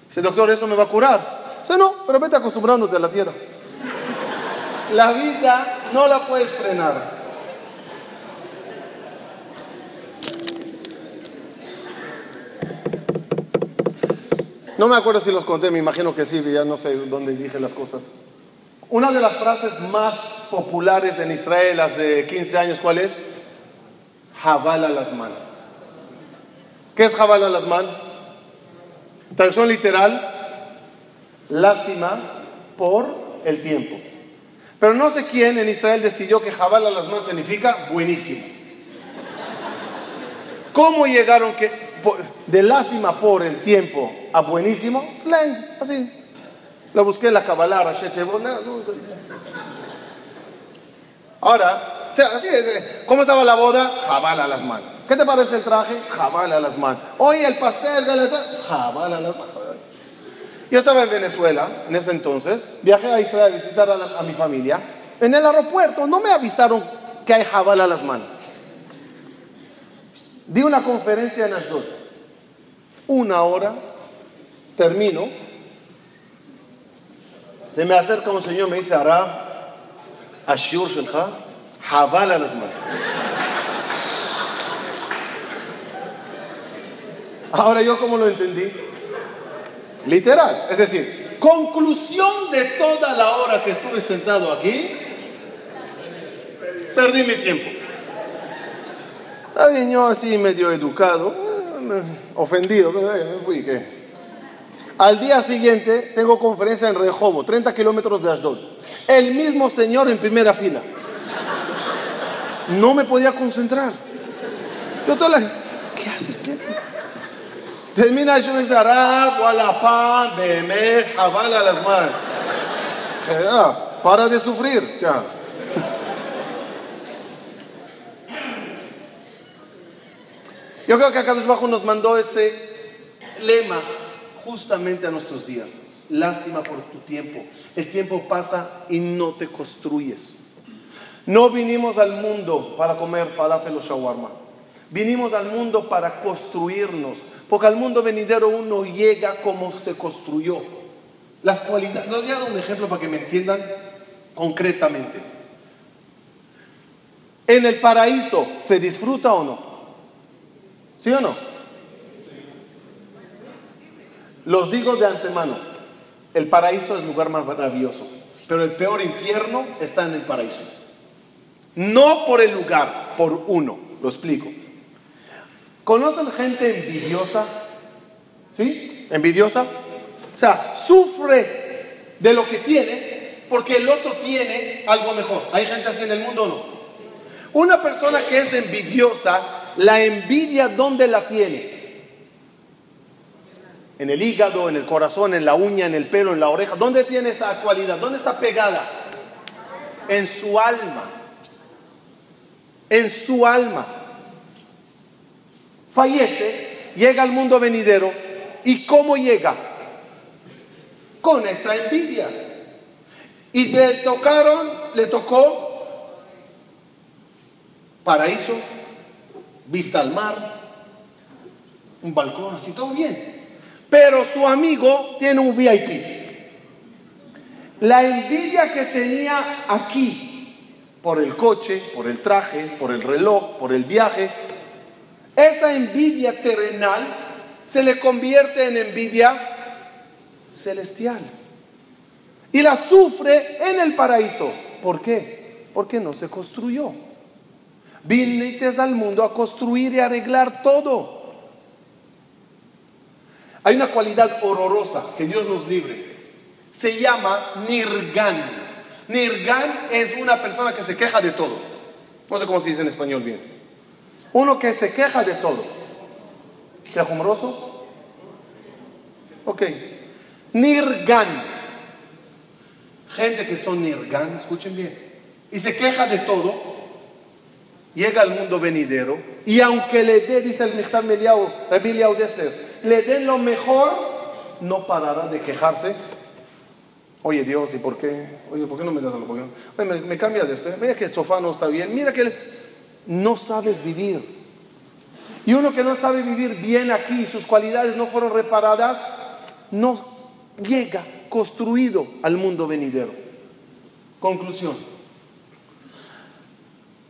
Dice, doctor, ¿eso me va a curar? Dice, no, pero vete acostumbrándote a la tierra. La vida no la puedes frenar. No me acuerdo si los conté, me imagino que sí, ya no sé dónde dije las cosas. Una de las frases más populares en Israel hace 15 años, ¿cuál es? Jabal las manos. ¿Qué es Jabal? Traducción literal, lástima por el tiempo. Pero no sé quién en Israel decidió que Jabal las manos significa buenísimo. ¿Cómo llegaron que de lástima por el tiempo a buenísimo, slang, así. Lo busqué en la Kabbalah, Ahora, así es, eh, ¿cómo estaba la boda? Jabal a las manos. ¿Qué te parece el traje? Jabal a las manos. Oye, el pastel, jabal a las manos. Yo estaba en Venezuela en ese entonces, viajé a Israel a visitar a, a mi familia. En el aeropuerto no me avisaron que hay jabal a las manos. Di una conferencia en Ashdod. Una hora, termino. Se me acerca un señor, me dice, Arab, Ashur Shelcha, Jabal al Ahora yo cómo lo entendí. Literal. Es decir, conclusión de toda la hora que estuve sentado aquí, perdí mi tiempo. Está bien, yo así medio educado, eh, ofendido, me fui, ¿qué? Al día siguiente tengo conferencia en Rehobo, 30 kilómetros de Ashdod. El mismo señor en primera fila. No me podía concentrar. Yo toda la... ¿Qué haces, tío? Termina yo me dice, pan, beme, jabala las manos. Ah, para de sufrir. O Yo creo que acá Bajo nos mandó ese lema justamente a nuestros días. Lástima por tu tiempo. El tiempo pasa y no te construyes. No vinimos al mundo para comer falafel o shawarma. Vinimos al mundo para construirnos, porque al mundo venidero uno llega como se construyó. Las cualidades, les voy a dar un ejemplo para que me entiendan concretamente. En el paraíso, ¿se disfruta o no? ¿Sí o no? Los digo de antemano, el paraíso es el lugar más maravilloso, pero el peor infierno está en el paraíso. No por el lugar, por uno, lo explico. ¿Conocen gente envidiosa? ¿Sí? ¿Envidiosa? O sea, sufre de lo que tiene porque el otro tiene algo mejor. ¿Hay gente así en el mundo o no? Una persona que es envidiosa la envidia, ¿dónde la tiene? En el hígado, en el corazón, en la uña, en el pelo, en la oreja. ¿Dónde tiene esa cualidad? ¿Dónde está pegada? En su alma. En su alma. Fallece, llega al mundo venidero. ¿Y cómo llega? Con esa envidia. Y le tocaron, le tocó paraíso, vista al mar, un balcón, así todo bien. Pero su amigo tiene un VIP. La envidia que tenía aquí, por el coche, por el traje, por el reloj, por el viaje, esa envidia terrenal se le convierte en envidia celestial. Y la sufre en el paraíso. ¿Por qué? Porque no se construyó. Viniste al mundo a construir y arreglar todo. Hay una cualidad horrorosa que Dios nos libre. Se llama Nirgan. Nirgan es una persona que se queja de todo. No sé cómo se dice en español bien. Uno que se queja de todo. ¿Quejumroso? Ok. Nirgan. Gente que son Nirgan, escuchen bien. Y se queja de todo llega al mundo venidero y aunque le dé, dice el Michtam Meliau, le den lo mejor, no parará de quejarse. Oye Dios, ¿y por qué? Oye, ¿por qué no me das algo? Oye, me, me cambias de esto. Mira que el sofá no está bien. Mira que no sabes vivir. Y uno que no sabe vivir bien aquí, sus cualidades no fueron reparadas, no llega construido al mundo venidero. Conclusión.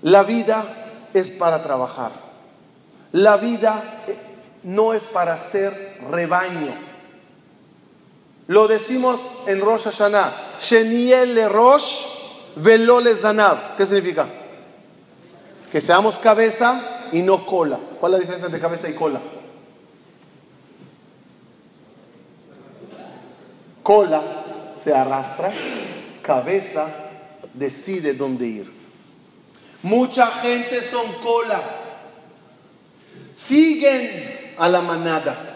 La vida es para trabajar. La vida eh, no es para ser rebaño. Lo decimos en Rosh Hashanah. Sheniel le Rosh velo le. ¿Qué significa? Que seamos cabeza y no cola. ¿Cuál es la diferencia entre cabeza y cola? Cola se arrastra, cabeza decide dónde ir. Mucha gente son cola. Siguen a la manada.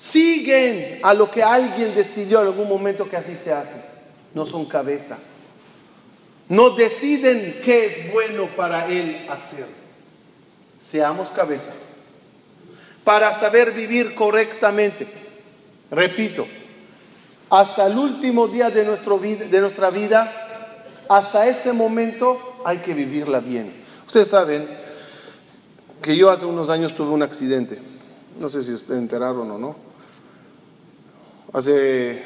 Siguen a lo que alguien decidió en algún momento que así se hace. No son cabeza. No deciden qué es bueno para él hacer. Seamos cabeza. Para saber vivir correctamente. Repito, hasta el último día de, de nuestra vida, hasta ese momento hay que vivirla bien. Ustedes saben que yo hace unos años tuve un accidente. No sé si se enteraron o no. Hace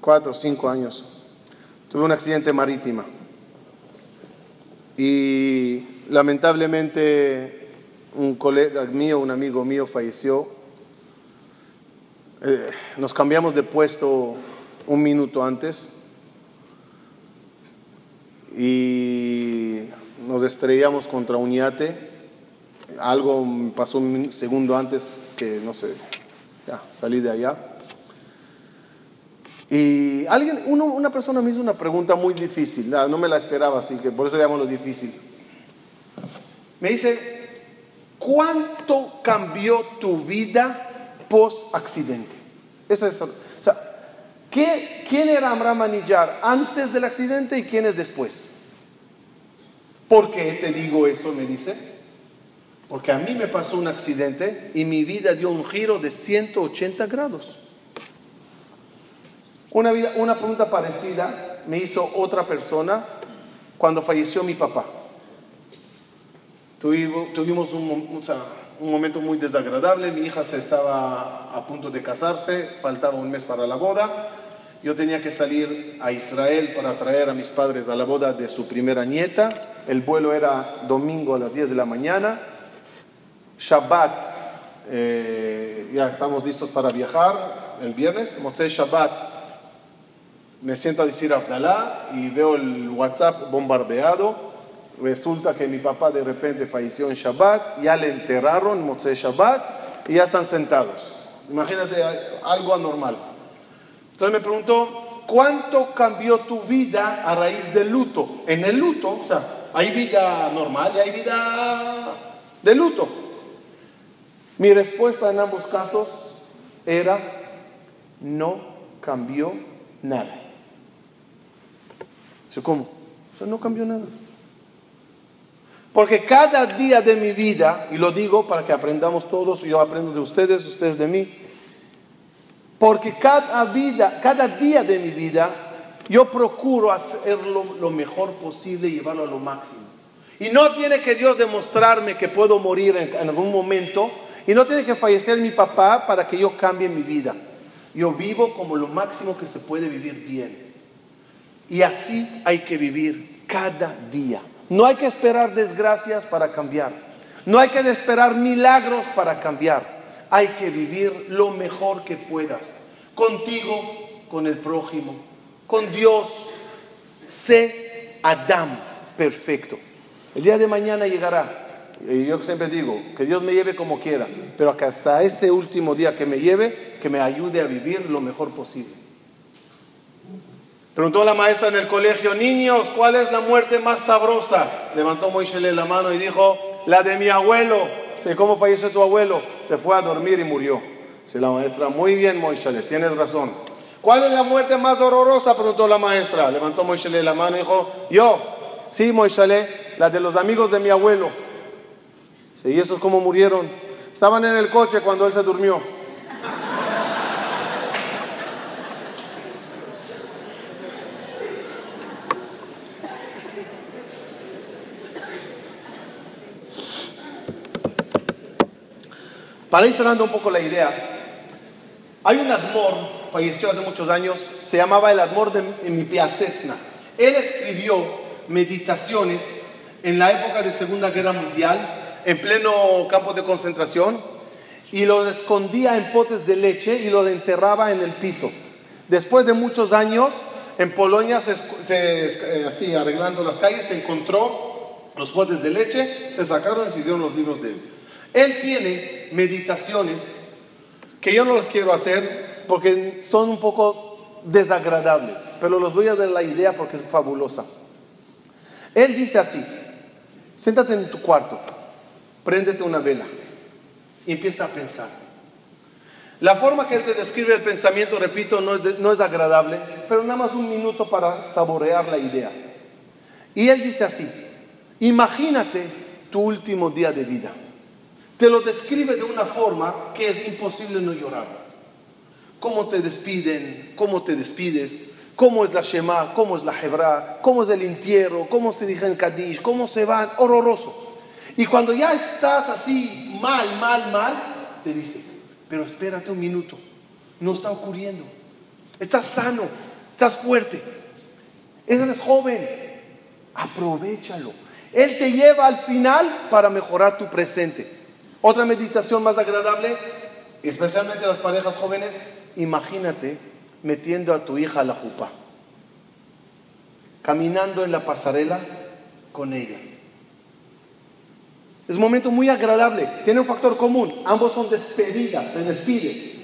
cuatro o cinco años tuve un accidente marítimo. Y lamentablemente un colega mío, un amigo mío falleció. Eh, nos cambiamos de puesto un minuto antes y nos estrellamos contra un yate. Algo pasó un segundo antes que, no sé, ya, salí de allá. Y alguien, una persona me hizo una pregunta muy difícil, no me la esperaba, así que por eso le llamo difícil. Me dice, ¿cuánto cambió tu vida post accidente? Esa es, o sea, ¿quién era Amram Anillar antes del accidente y quién es después? ¿Por qué te digo eso? Me dice. Porque a mí me pasó un accidente y mi vida dio un giro de 180 grados. Una, vida, una pregunta parecida me hizo otra persona cuando falleció mi papá. Tuvimos, un, momento muy desagradable, mi hija se estaba a punto de casarse, faltaba un mes para la boda, yo tenía que salir a Israel para traer a mis padres a la boda de su primera nieta, el vuelo era domingo a las 10 de la mañana, Shabbat, eh, ya estamos listos para viajar el viernes, Motzei Shabbat, me siento a decir Abdalá y veo el WhatsApp bombardeado. Resulta que mi papá de repente falleció en Shabbat, ya le enterraron en Motzei Shabbat y ya están sentados. Imagínate algo anormal. Entonces me preguntó, ¿cuánto cambió tu vida a raíz del luto? En el luto, o sea, hay vida normal y hay vida de luto. Mi respuesta en ambos casos era, no cambió nada. ¿Cómo? No cambió nada. Porque cada día de mi vida, y lo digo para que aprendamos todos, yo aprendo de ustedes, ustedes de mí, porque cada vida, cada día de mi vida, yo procuro hacerlo lo mejor posible y llevarlo a lo máximo. Y no tiene que Dios demostrarme que puedo morir en algún momento, y no tiene que fallecer mi papá para que yo cambie mi vida. Yo vivo como lo máximo que se puede vivir bien. Y así hay que vivir cada día. No hay que esperar desgracias para cambiar. No hay que esperar milagros para cambiar. Hay que vivir lo mejor que puedas. Contigo, con el prójimo, con Dios. Sé Adán perfecto. El día de mañana llegará. Y yo siempre digo, que Dios me lleve como quiera, pero que hasta ese último día que me lleve, que me ayude a vivir lo mejor posible. Preguntó la maestra en el colegio, niños, ¿cuál es la muerte más sabrosa? Levantó Moisés la mano y dijo, la de mi abuelo. ¿Cómo falleció tu abuelo? Se fue a dormir y murió. Dice la maestra, muy bien Moisés, tienes razón. ¿Cuál es la muerte más horrorosa? Preguntó la maestra. Levantó Moisés la mano y dijo, yo. Sí, Moisés, la de los amigos de mi abuelo. ¿Y esos cómo murieron? Estaban en el coche cuando él se durmió. Para ir cerrando un poco la idea, hay un Admor, falleció hace muchos años, se llamaba el Admor de Mipiatzesna. Él escribió meditaciones en la época de Segunda Guerra Mundial, en pleno campo de concentración, y los escondía en potes de leche y los enterraba en el piso. Después de muchos años, en Polonia, eh, así arreglando las calles, se encontró los potes de leche, se sacaron y se hicieron los libros de. Él tiene meditaciones que yo no las quiero hacer porque son un poco desagradables, pero los voy a dar la idea porque es fabulosa. Él dice así, siéntate en tu cuarto, préndete una vela y empieza a pensar. La forma que él te describe el pensamiento, repito, no es, no es agradable, pero nada más un minuto para saborear la idea. Y él dice así, imagínate tu último día de vida. Te lo describe de una forma que es imposible no llorar. Cómo te despiden, cómo te despides, cómo es la Shema, cómo es la Hebra, cómo es el entierro, cómo se dice el Kadish, cómo se van, horroroso. Y cuando ya estás así mal, mal, mal, te dice, pero espérate un minuto, no está ocurriendo. Estás sano, estás fuerte, eres joven, aprovechalo. Él te lleva al final para mejorar tu presente. Otra meditación más agradable, especialmente las parejas jóvenes, imagínate metiendo a tu hija a la jupa, caminando en la pasarela con ella es un momento muy agradable. Tiene un factor común. Ambos son despedidas, te despides.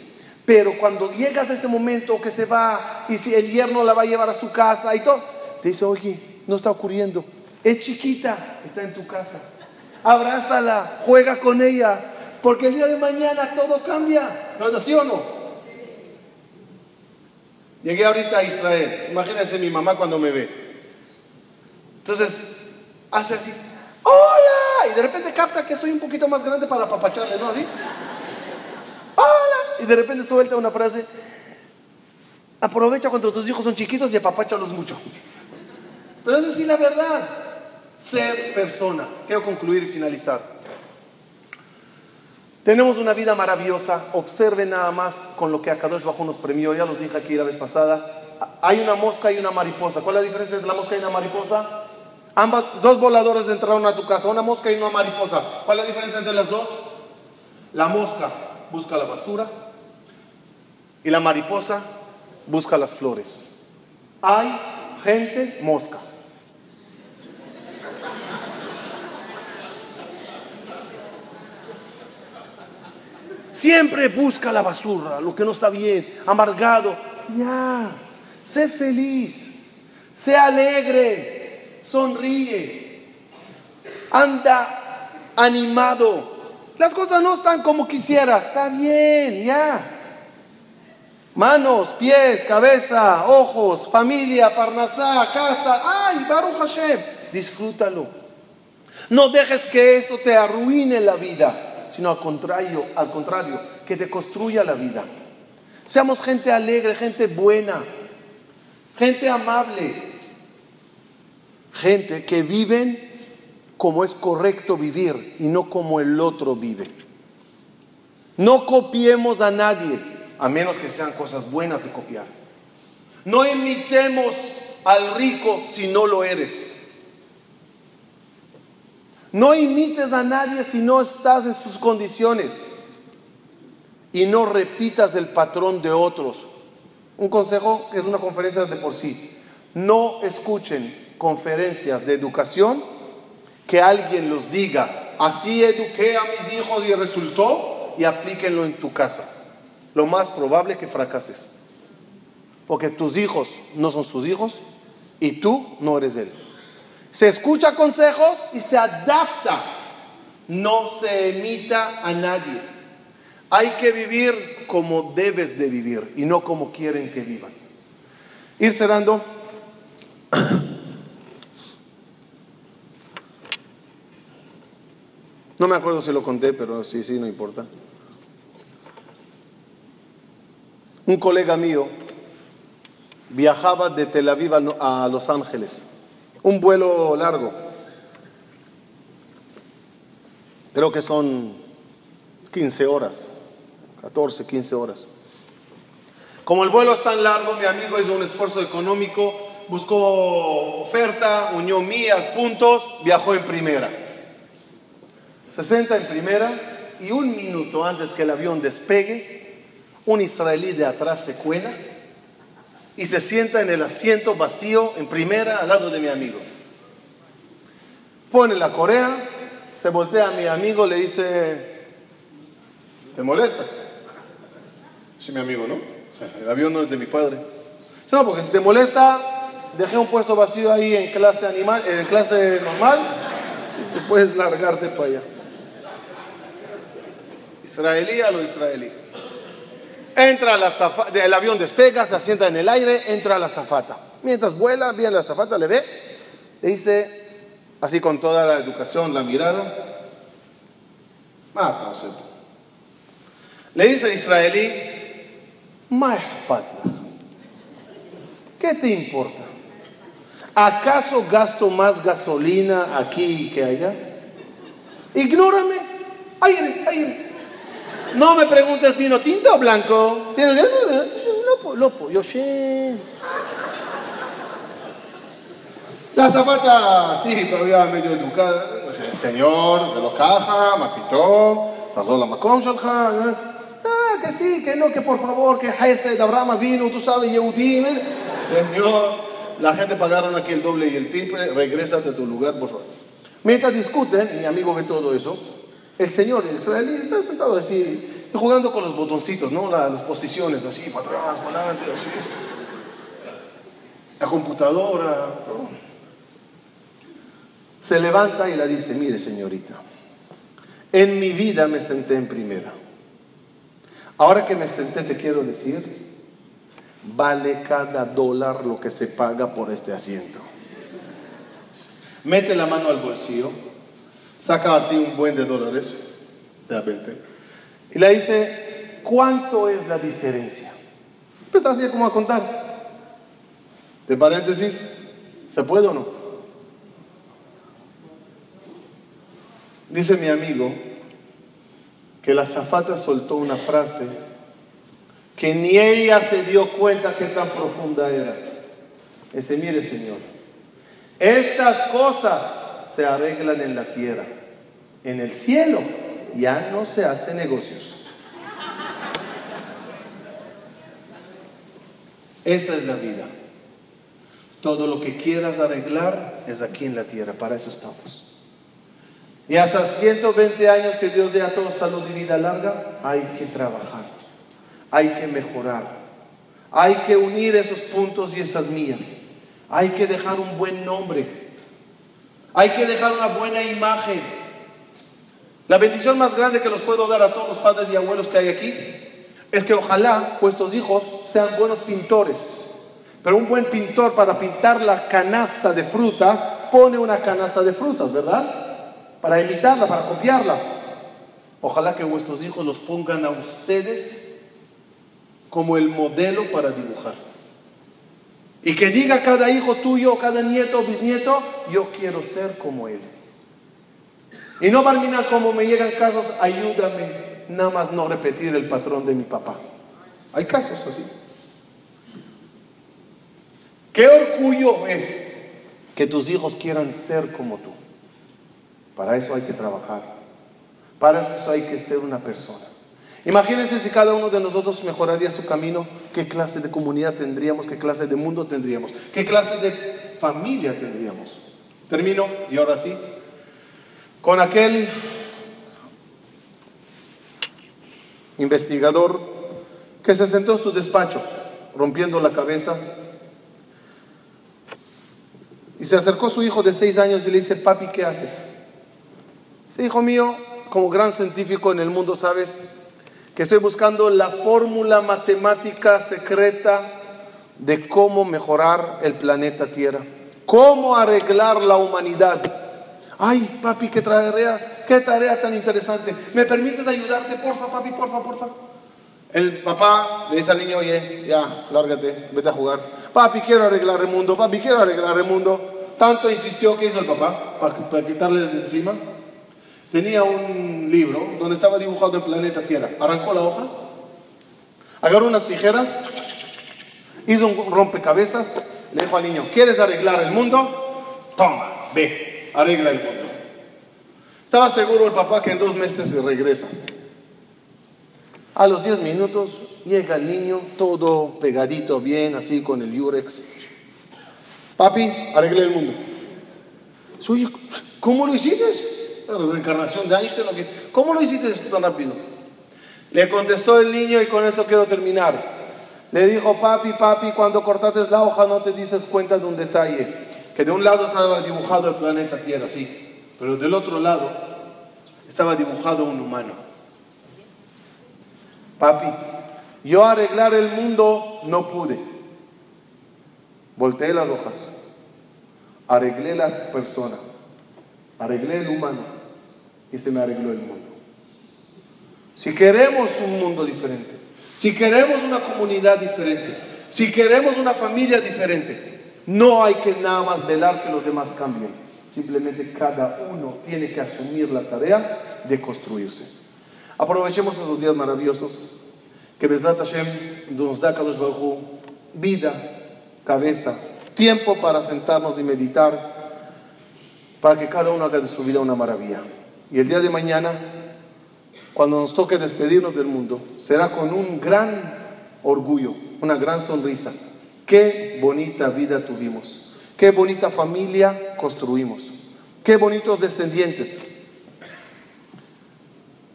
Pero cuando llegas a ese momento que se va y si el yerno la va a llevar a su casa y todo, te dice, oye, no está ocurriendo. Es chiquita, está en tu casa. Abrázala, juega con ella, porque el día de mañana todo cambia. ¿No es así o no? Llegué ahorita a Israel. Imagínense mi mamá cuando me ve. Entonces, hace así, ¡Hola! Y de repente capta que soy un poquito más grande para apapacharle, ¿no? Así. ¡Hola! Y de repente suelta una frase. Aprovecha cuando tus hijos son chiquitos y apapáchalos mucho. Pero es sí la verdad. Ser persona. Quiero concluir y finalizar. Tenemos una vida maravillosa. Observen nada más con lo que Akadosh Bajo nos premió. Ya los dije aquí la vez pasada. Hay una mosca y una mariposa. ¿Cuál es la diferencia entre la mosca y una mariposa? Ambas, dos voladores entraron a tu casa, una mosca y una mariposa. ¿Cuál es la diferencia entre las dos? La mosca busca la basura y la mariposa busca las flores. Hay gente mosca. Siempre busca la basura, lo que no está bien, amargado. Ya, sé feliz, sé alegre, sonríe, anda animado. Las cosas no están como quisieras, está bien, ya. Manos, pies, cabeza, ojos, familia, parnasá, casa. ¡Ay, Baruch Hashem! Disfrútalo. No dejes que eso te arruine la vida, sino al contrario, al contrario, que te construya la vida. Seamos gente alegre, gente buena, gente amable, gente que viven como es correcto vivir y no como el otro vive. No copiemos a nadie, a menos que sean cosas buenas de copiar. No imitemos al rico si no lo eres. No imites a nadie si no estás en sus condiciones. Y no repitas el patrón de otros. Un consejo que es una conferencia de por sí. No escuchen conferencias de educación que alguien los diga, así eduqué a mis hijos y resultó, y aplíquenlo en tu casa. Lo más probable es que fracases. Porque tus hijos no son sus hijos y tú no eres él. Se escucha consejos y se adapta. No se emita a nadie. Hay que vivir como debes de vivir y no como quieren que vivas. Ir cerrando. No me acuerdo si lo conté, pero sí, sí, no importa. Un colega mío viajaba de Tel Aviv a Los Ángeles, un vuelo largo. Creo que son 15 horas, 14, 15 horas. Como el vuelo es tan largo, mi amigo hizo un esfuerzo económico, buscó oferta, unió mías, puntos, viajó en primera. 60 en primera y un minuto antes que el avión despegue, un israelí de atrás se cuela y se sienta en el asiento vacío en primera al lado de mi amigo. Pone la correa, se voltea a mi amigo, le dice, ¿te molesta? Sí, mi amigo, ¿no? El avión no es de mi padre. No, porque si te molesta, dejé un puesto vacío ahí en clase animal, en clase normal, y te puedes largarte para allá. Israelí a lo israelí. Entra la zafata, el avión despega, se asienta en el aire, entra la zafata. Mientras vuela, viene la zafata, le ve, le dice, así con toda la educación, la mirada, mata Le dice el israelí, ¿qué te importa? ¿Acaso gasto más gasolina aquí que allá? Ignórame, aire, aire. No me preguntes vino tinto o blanco. ¿Tienes Lopo, lopo, yo sé. La zapata, sí, todavía medio educada. Señor, se lo caja, mapitó, pasó la macón, Ah, que sí, que no, que por favor, que de Abraham vino, tú sabes, Yehudim. Señor, la gente pagaron aquí el doble y el triple, regrésate a tu lugar, por favor. Mientras discuten, mi amigo ve todo eso, el señor el israelí está sentado así, jugando con los botoncitos, ¿no? Las, posiciones, así, para atrás, para adelante, así. La computadora, todo. Se levanta y la dice, mire señorita, en mi vida me senté en primera. Ahora que me senté te quiero decir, vale cada dólar lo que se paga por este asiento. Mete la mano al bolsillo saca así un buen de dólares, de repente, y le dice, ¿cuánto es la diferencia? Pues así como a contar. De paréntesis, ¿se puede o no? Dice mi amigo que la zafata soltó una frase que ni ella se dio cuenta que tan profunda era. Ese, mire Señor, estas cosas se arreglan en la tierra. En el cielo ya no se hace negocios. Esa es la vida. Todo lo que quieras arreglar es aquí en la tierra, para eso estamos. Y hasta 120 años que Dios dé a todos salud y vida larga, hay que trabajar, hay que mejorar, hay que unir esos puntos y esas mías, hay que dejar un buen nombre, hay que dejar una buena imagen. La bendición más grande que los puedo dar a todos los padres y abuelos que hay aquí es que ojalá vuestros hijos sean buenos pintores. Pero un buen pintor para pintar la canasta de frutas pone una canasta de frutas, ¿verdad? Para imitarla, para copiarla. Ojalá que vuestros hijos los pongan a ustedes como el modelo para dibujar. Y que diga cada hijo tuyo, cada nieto o bisnieto, yo quiero ser como él. Y no terminar como me llegan casos, ayúdame, nada más no repetir el patrón de mi papá. Hay casos así. Qué orgullo es que tus hijos quieran ser como tú. Para eso hay que trabajar. Para eso hay que ser una persona. Imagínense si cada uno de nosotros mejoraría su camino, qué clase de comunidad tendríamos, qué clase de mundo tendríamos, qué clase de familia tendríamos. Termino, y ahora sí, con aquel investigador que se sentó en su despacho, rompiendo la cabeza, y se acercó a su hijo de seis años y le dice, papi, ¿qué haces? Dice, hijo mío, como gran científico en el mundo, ¿sabes? Que estoy buscando la fórmula matemática secreta de cómo mejorar el planeta Tierra, cómo arreglar la humanidad. Ay, papi, qué tarea, qué tarea tan interesante. ¿Me permites ayudarte? Porfa, papi, porfa, porfa. El papá le dice al niño, oye, ya, lárgate, vete a jugar. Papi, quiero arreglar el mundo, papi, quiero arreglar el mundo. Tanto insistió que hizo el papá para, para quitarle de encima tenía un libro donde estaba dibujado el planeta Tierra. Arrancó la hoja, agarró unas tijeras, hizo un rompecabezas, le dijo al niño, ¿quieres arreglar el mundo? Toma, ve, arregla el mundo. Estaba seguro el papá que en dos meses se regresa. A los 10 minutos llega el niño todo pegadito, bien, así con el Yurex. Papi, arreglé el mundo. Oye, ¿cómo lo hiciste? La reencarnación de Einstein. ¿o qué? ¿Cómo lo hiciste tan rápido? Le contestó el niño y con eso quiero terminar. Le dijo, papi, papi, cuando cortaste la hoja no te diste cuenta de un detalle. Que de un lado estaba dibujado el planeta Tierra, sí. Pero del otro lado estaba dibujado un humano. Papi, yo arreglar el mundo no pude. Volteé las hojas, arreglé la persona, arreglé el humano y se me arregló el mundo. Si queremos un mundo diferente, si queremos una comunidad diferente, si queremos una familia diferente, no hay que nada más velar que los demás cambien. Simplemente cada uno tiene que asumir la tarea de construirse. Aprovechemos esos días maravillosos que Besrat Hashem nos da Kadosh vida, cabeza, tiempo para sentarnos y meditar, para que cada uno haga de su vida una maravilla. Y el día de mañana, cuando nos toque despedirnos del mundo, será con un gran orgullo, una gran sonrisa. Qué bonita vida tuvimos, qué bonita familia construimos, qué bonitos descendientes.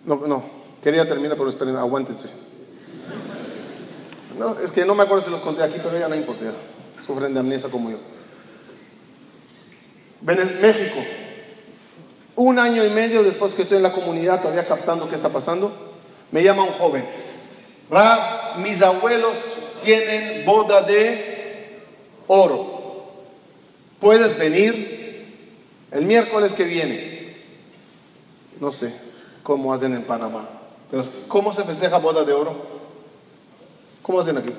No, no, quería terminar, pero esperen, aguántense. No, es que no me acuerdo si los conté aquí, pero ya no importa. Sufren de amnesia como yo. Ven en México, un año y medio después que estoy en la comunidad, todavía captando qué está pasando, me llama un joven. Rab, mis abuelos tienen boda de oro. ¿Puedes venir el miércoles que viene? No sé cómo hacen en Panamá, pero ¿cómo se festeja boda de oro? ¿Cómo hacen aquí?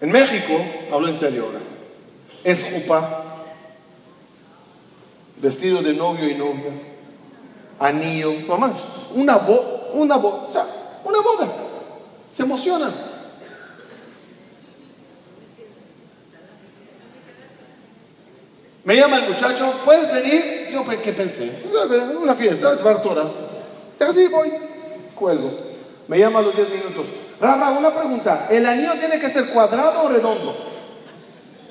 En México, hablo en serio ahora, es jupa, vestido de novio y novia, anillo, mamás, una boda, una boda, una boda. Se emocionan. Me llama el muchacho, ¿puedes venir? Yo, ¿qué pensé? Una fiesta, Bartora. Y así voy, cuelgo. Me llama a los 10 minutos. Rara, una pregunta. ¿El anillo tiene que ser cuadrado o redondo?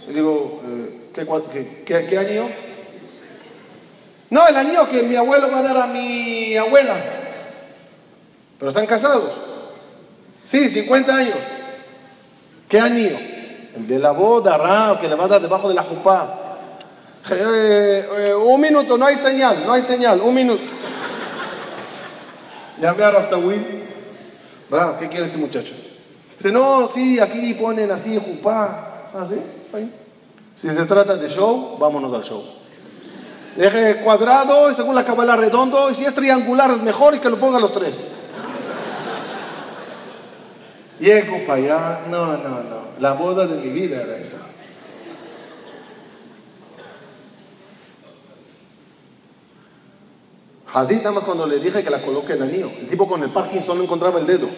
Y digo, eh, ¿qué, qué, qué, qué anillo? No, el anillo que mi abuelo va a dar a mi abuela. Pero están casados. Sí, 50 años. ¿Qué anillo? El de la boda, Ra, que le va a dar debajo de la jupá. Eh, eh, un minuto, no hay señal, no hay señal, un minuto. Llamé a Raftawil. Bravo, ¿qué quiere este muchacho? Dice, no, sí, aquí ponen así, jupá. Así, ahí. Si se trata de show, vámonos al show. Deje cuadrado y según la cabala redondo. Y si es triangular es mejor y que lo pongan los tres. Llego para allá. No, no, no. La boda de mi vida era esa. Así nada más cuando le dije que la coloque el anillo. El tipo con el Parkinson no encontraba el dedo.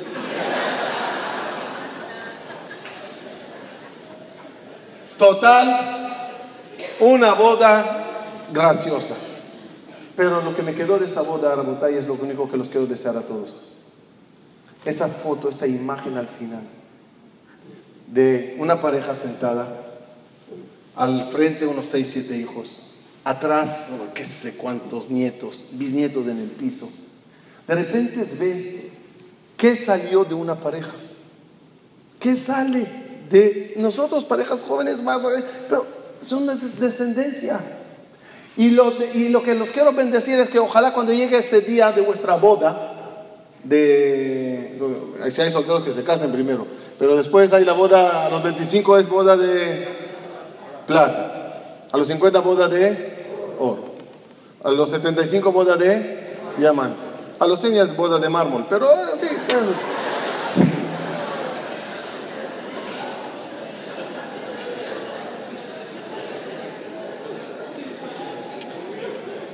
Total, una boda graciosa. Pero lo que me quedó de esa boda, Arabotay, es lo único que los quiero desear a todos. Esa foto, esa imagen al final de una pareja sentada, al frente unos seis, siete hijos, atrás, qué sé cuántos nietos, bisnietos en el piso. De repente ve qué salió de una pareja, qué sale de nosotros, parejas jóvenes, pero son descendencia. Y lo, y lo que los quiero bendecir es que ojalá cuando llegue ese día de vuestra boda, de si hay solteros que se casen primero, pero después hay la boda, a los 25 es boda de plata, a los 50 boda de oro, a los 75 boda de diamante, a los 100 es boda de mármol, pero eso.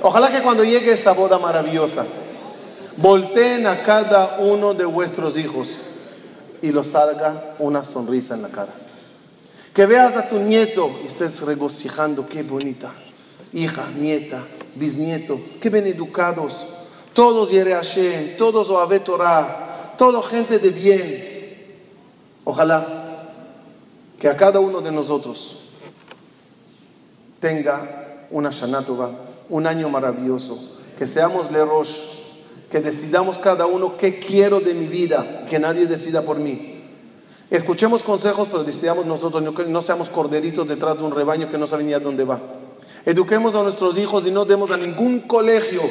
Ojalá que cuando llegue esa boda maravillosa, volteen a cada uno de vuestros hijos y los salga una sonrisa en la cara. Que veas a tu nieto y estés regocijando, qué bonita. Hija, nieta, bisnieto, qué bien educados. Todos Yere Hashem, todos Oabe Torah, todo gente de bien. Ojalá que a cada uno de nosotros tenga una Shanatova, un año maravilloso, que seamos Le Rosh, que decidamos cada uno qué quiero de mi vida, que nadie decida por mí. Escuchemos consejos, pero decidamos nosotros, no, no seamos corderitos detrás de un rebaño que no sabe ni a dónde va. Eduquemos a nuestros hijos y no demos a ningún colegio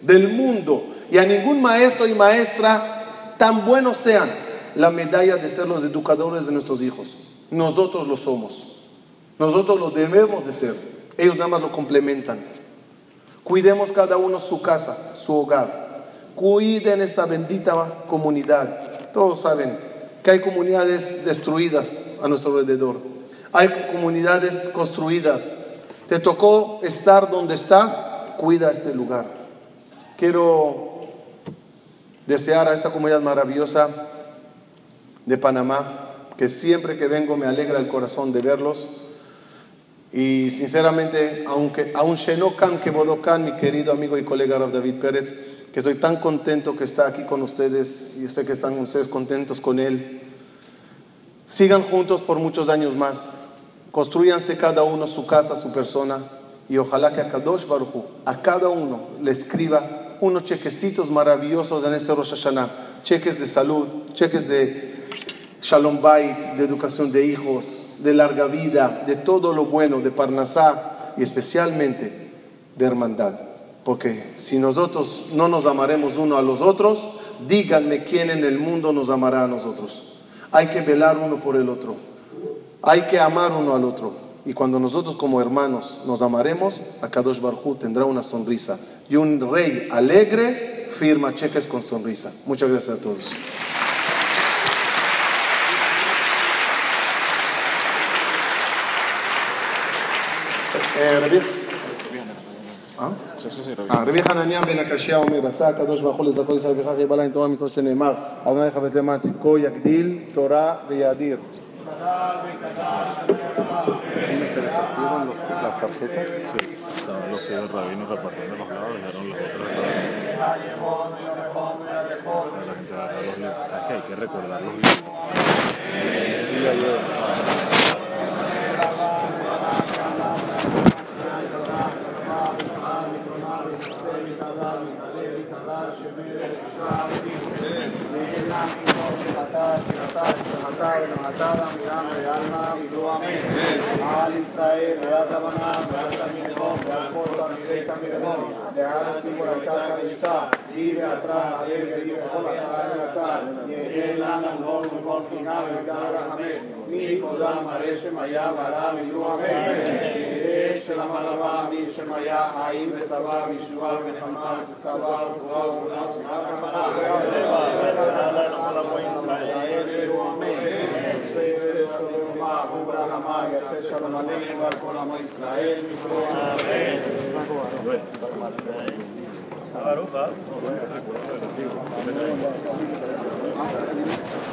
del mundo y a ningún maestro y maestra, tan buenos sean, la medalla de ser los educadores de nuestros hijos. Nosotros lo somos. Nosotros lo debemos de ser. Ellos nada más lo complementan. Cuidemos cada uno su casa, su hogar. Cuiden esta bendita comunidad. Todos saben que hay comunidades destruidas a nuestro alrededor. Hay comunidades construidas. Te tocó estar donde estás, cuida este lugar. Quiero desear a esta comunidad maravillosa de Panamá, que siempre que vengo me alegra el corazón de verlos. Y sinceramente, aunque aún Shenokan que Bodokan, mi querido amigo y colega Rav David Pérez, que estoy tan contento que está aquí con ustedes y sé que están ustedes contentos con él. Sigan juntos por muchos años más. Construyanse cada uno su casa, su persona. Y ojalá que a Kadosh Baruchu, a cada uno le escriba unos chequecitos maravillosos en este Rosh Hashanah. Cheques de salud, cheques de Shalom Bait, de educación de hijos, de larga vida, de todo lo bueno, de Parnasá y especialmente de hermandad. Porque si nosotros no nos amaremos uno a los otros, díganme quién en el mundo nos amará a nosotros. Hay que velar uno por el otro. Hay que amar uno al otro. Y cuando nosotros como hermanos nos amaremos, Akadosh Barhu tendrá una sonrisa. Y un rey alegre firma cheques con sonrisa. Muchas gracias a todos. אה? אה, רבי חנניה בן הקשיא אומר, רצה הקדוש ברוך הוא לזכות ישראל וכך יבא להם תורה מצוות שנאמר, אדוני חבט למען צדקו יגדיל תורה ויאדיר. matada, mirando שלמה רבה, מי שמיה חיים וסבא וישועה ונחמה, שסבא ורפואה ואומנה וצמיחה כמרה. יעשה שלום עלינו ועל כל עמו ישראל. אמן.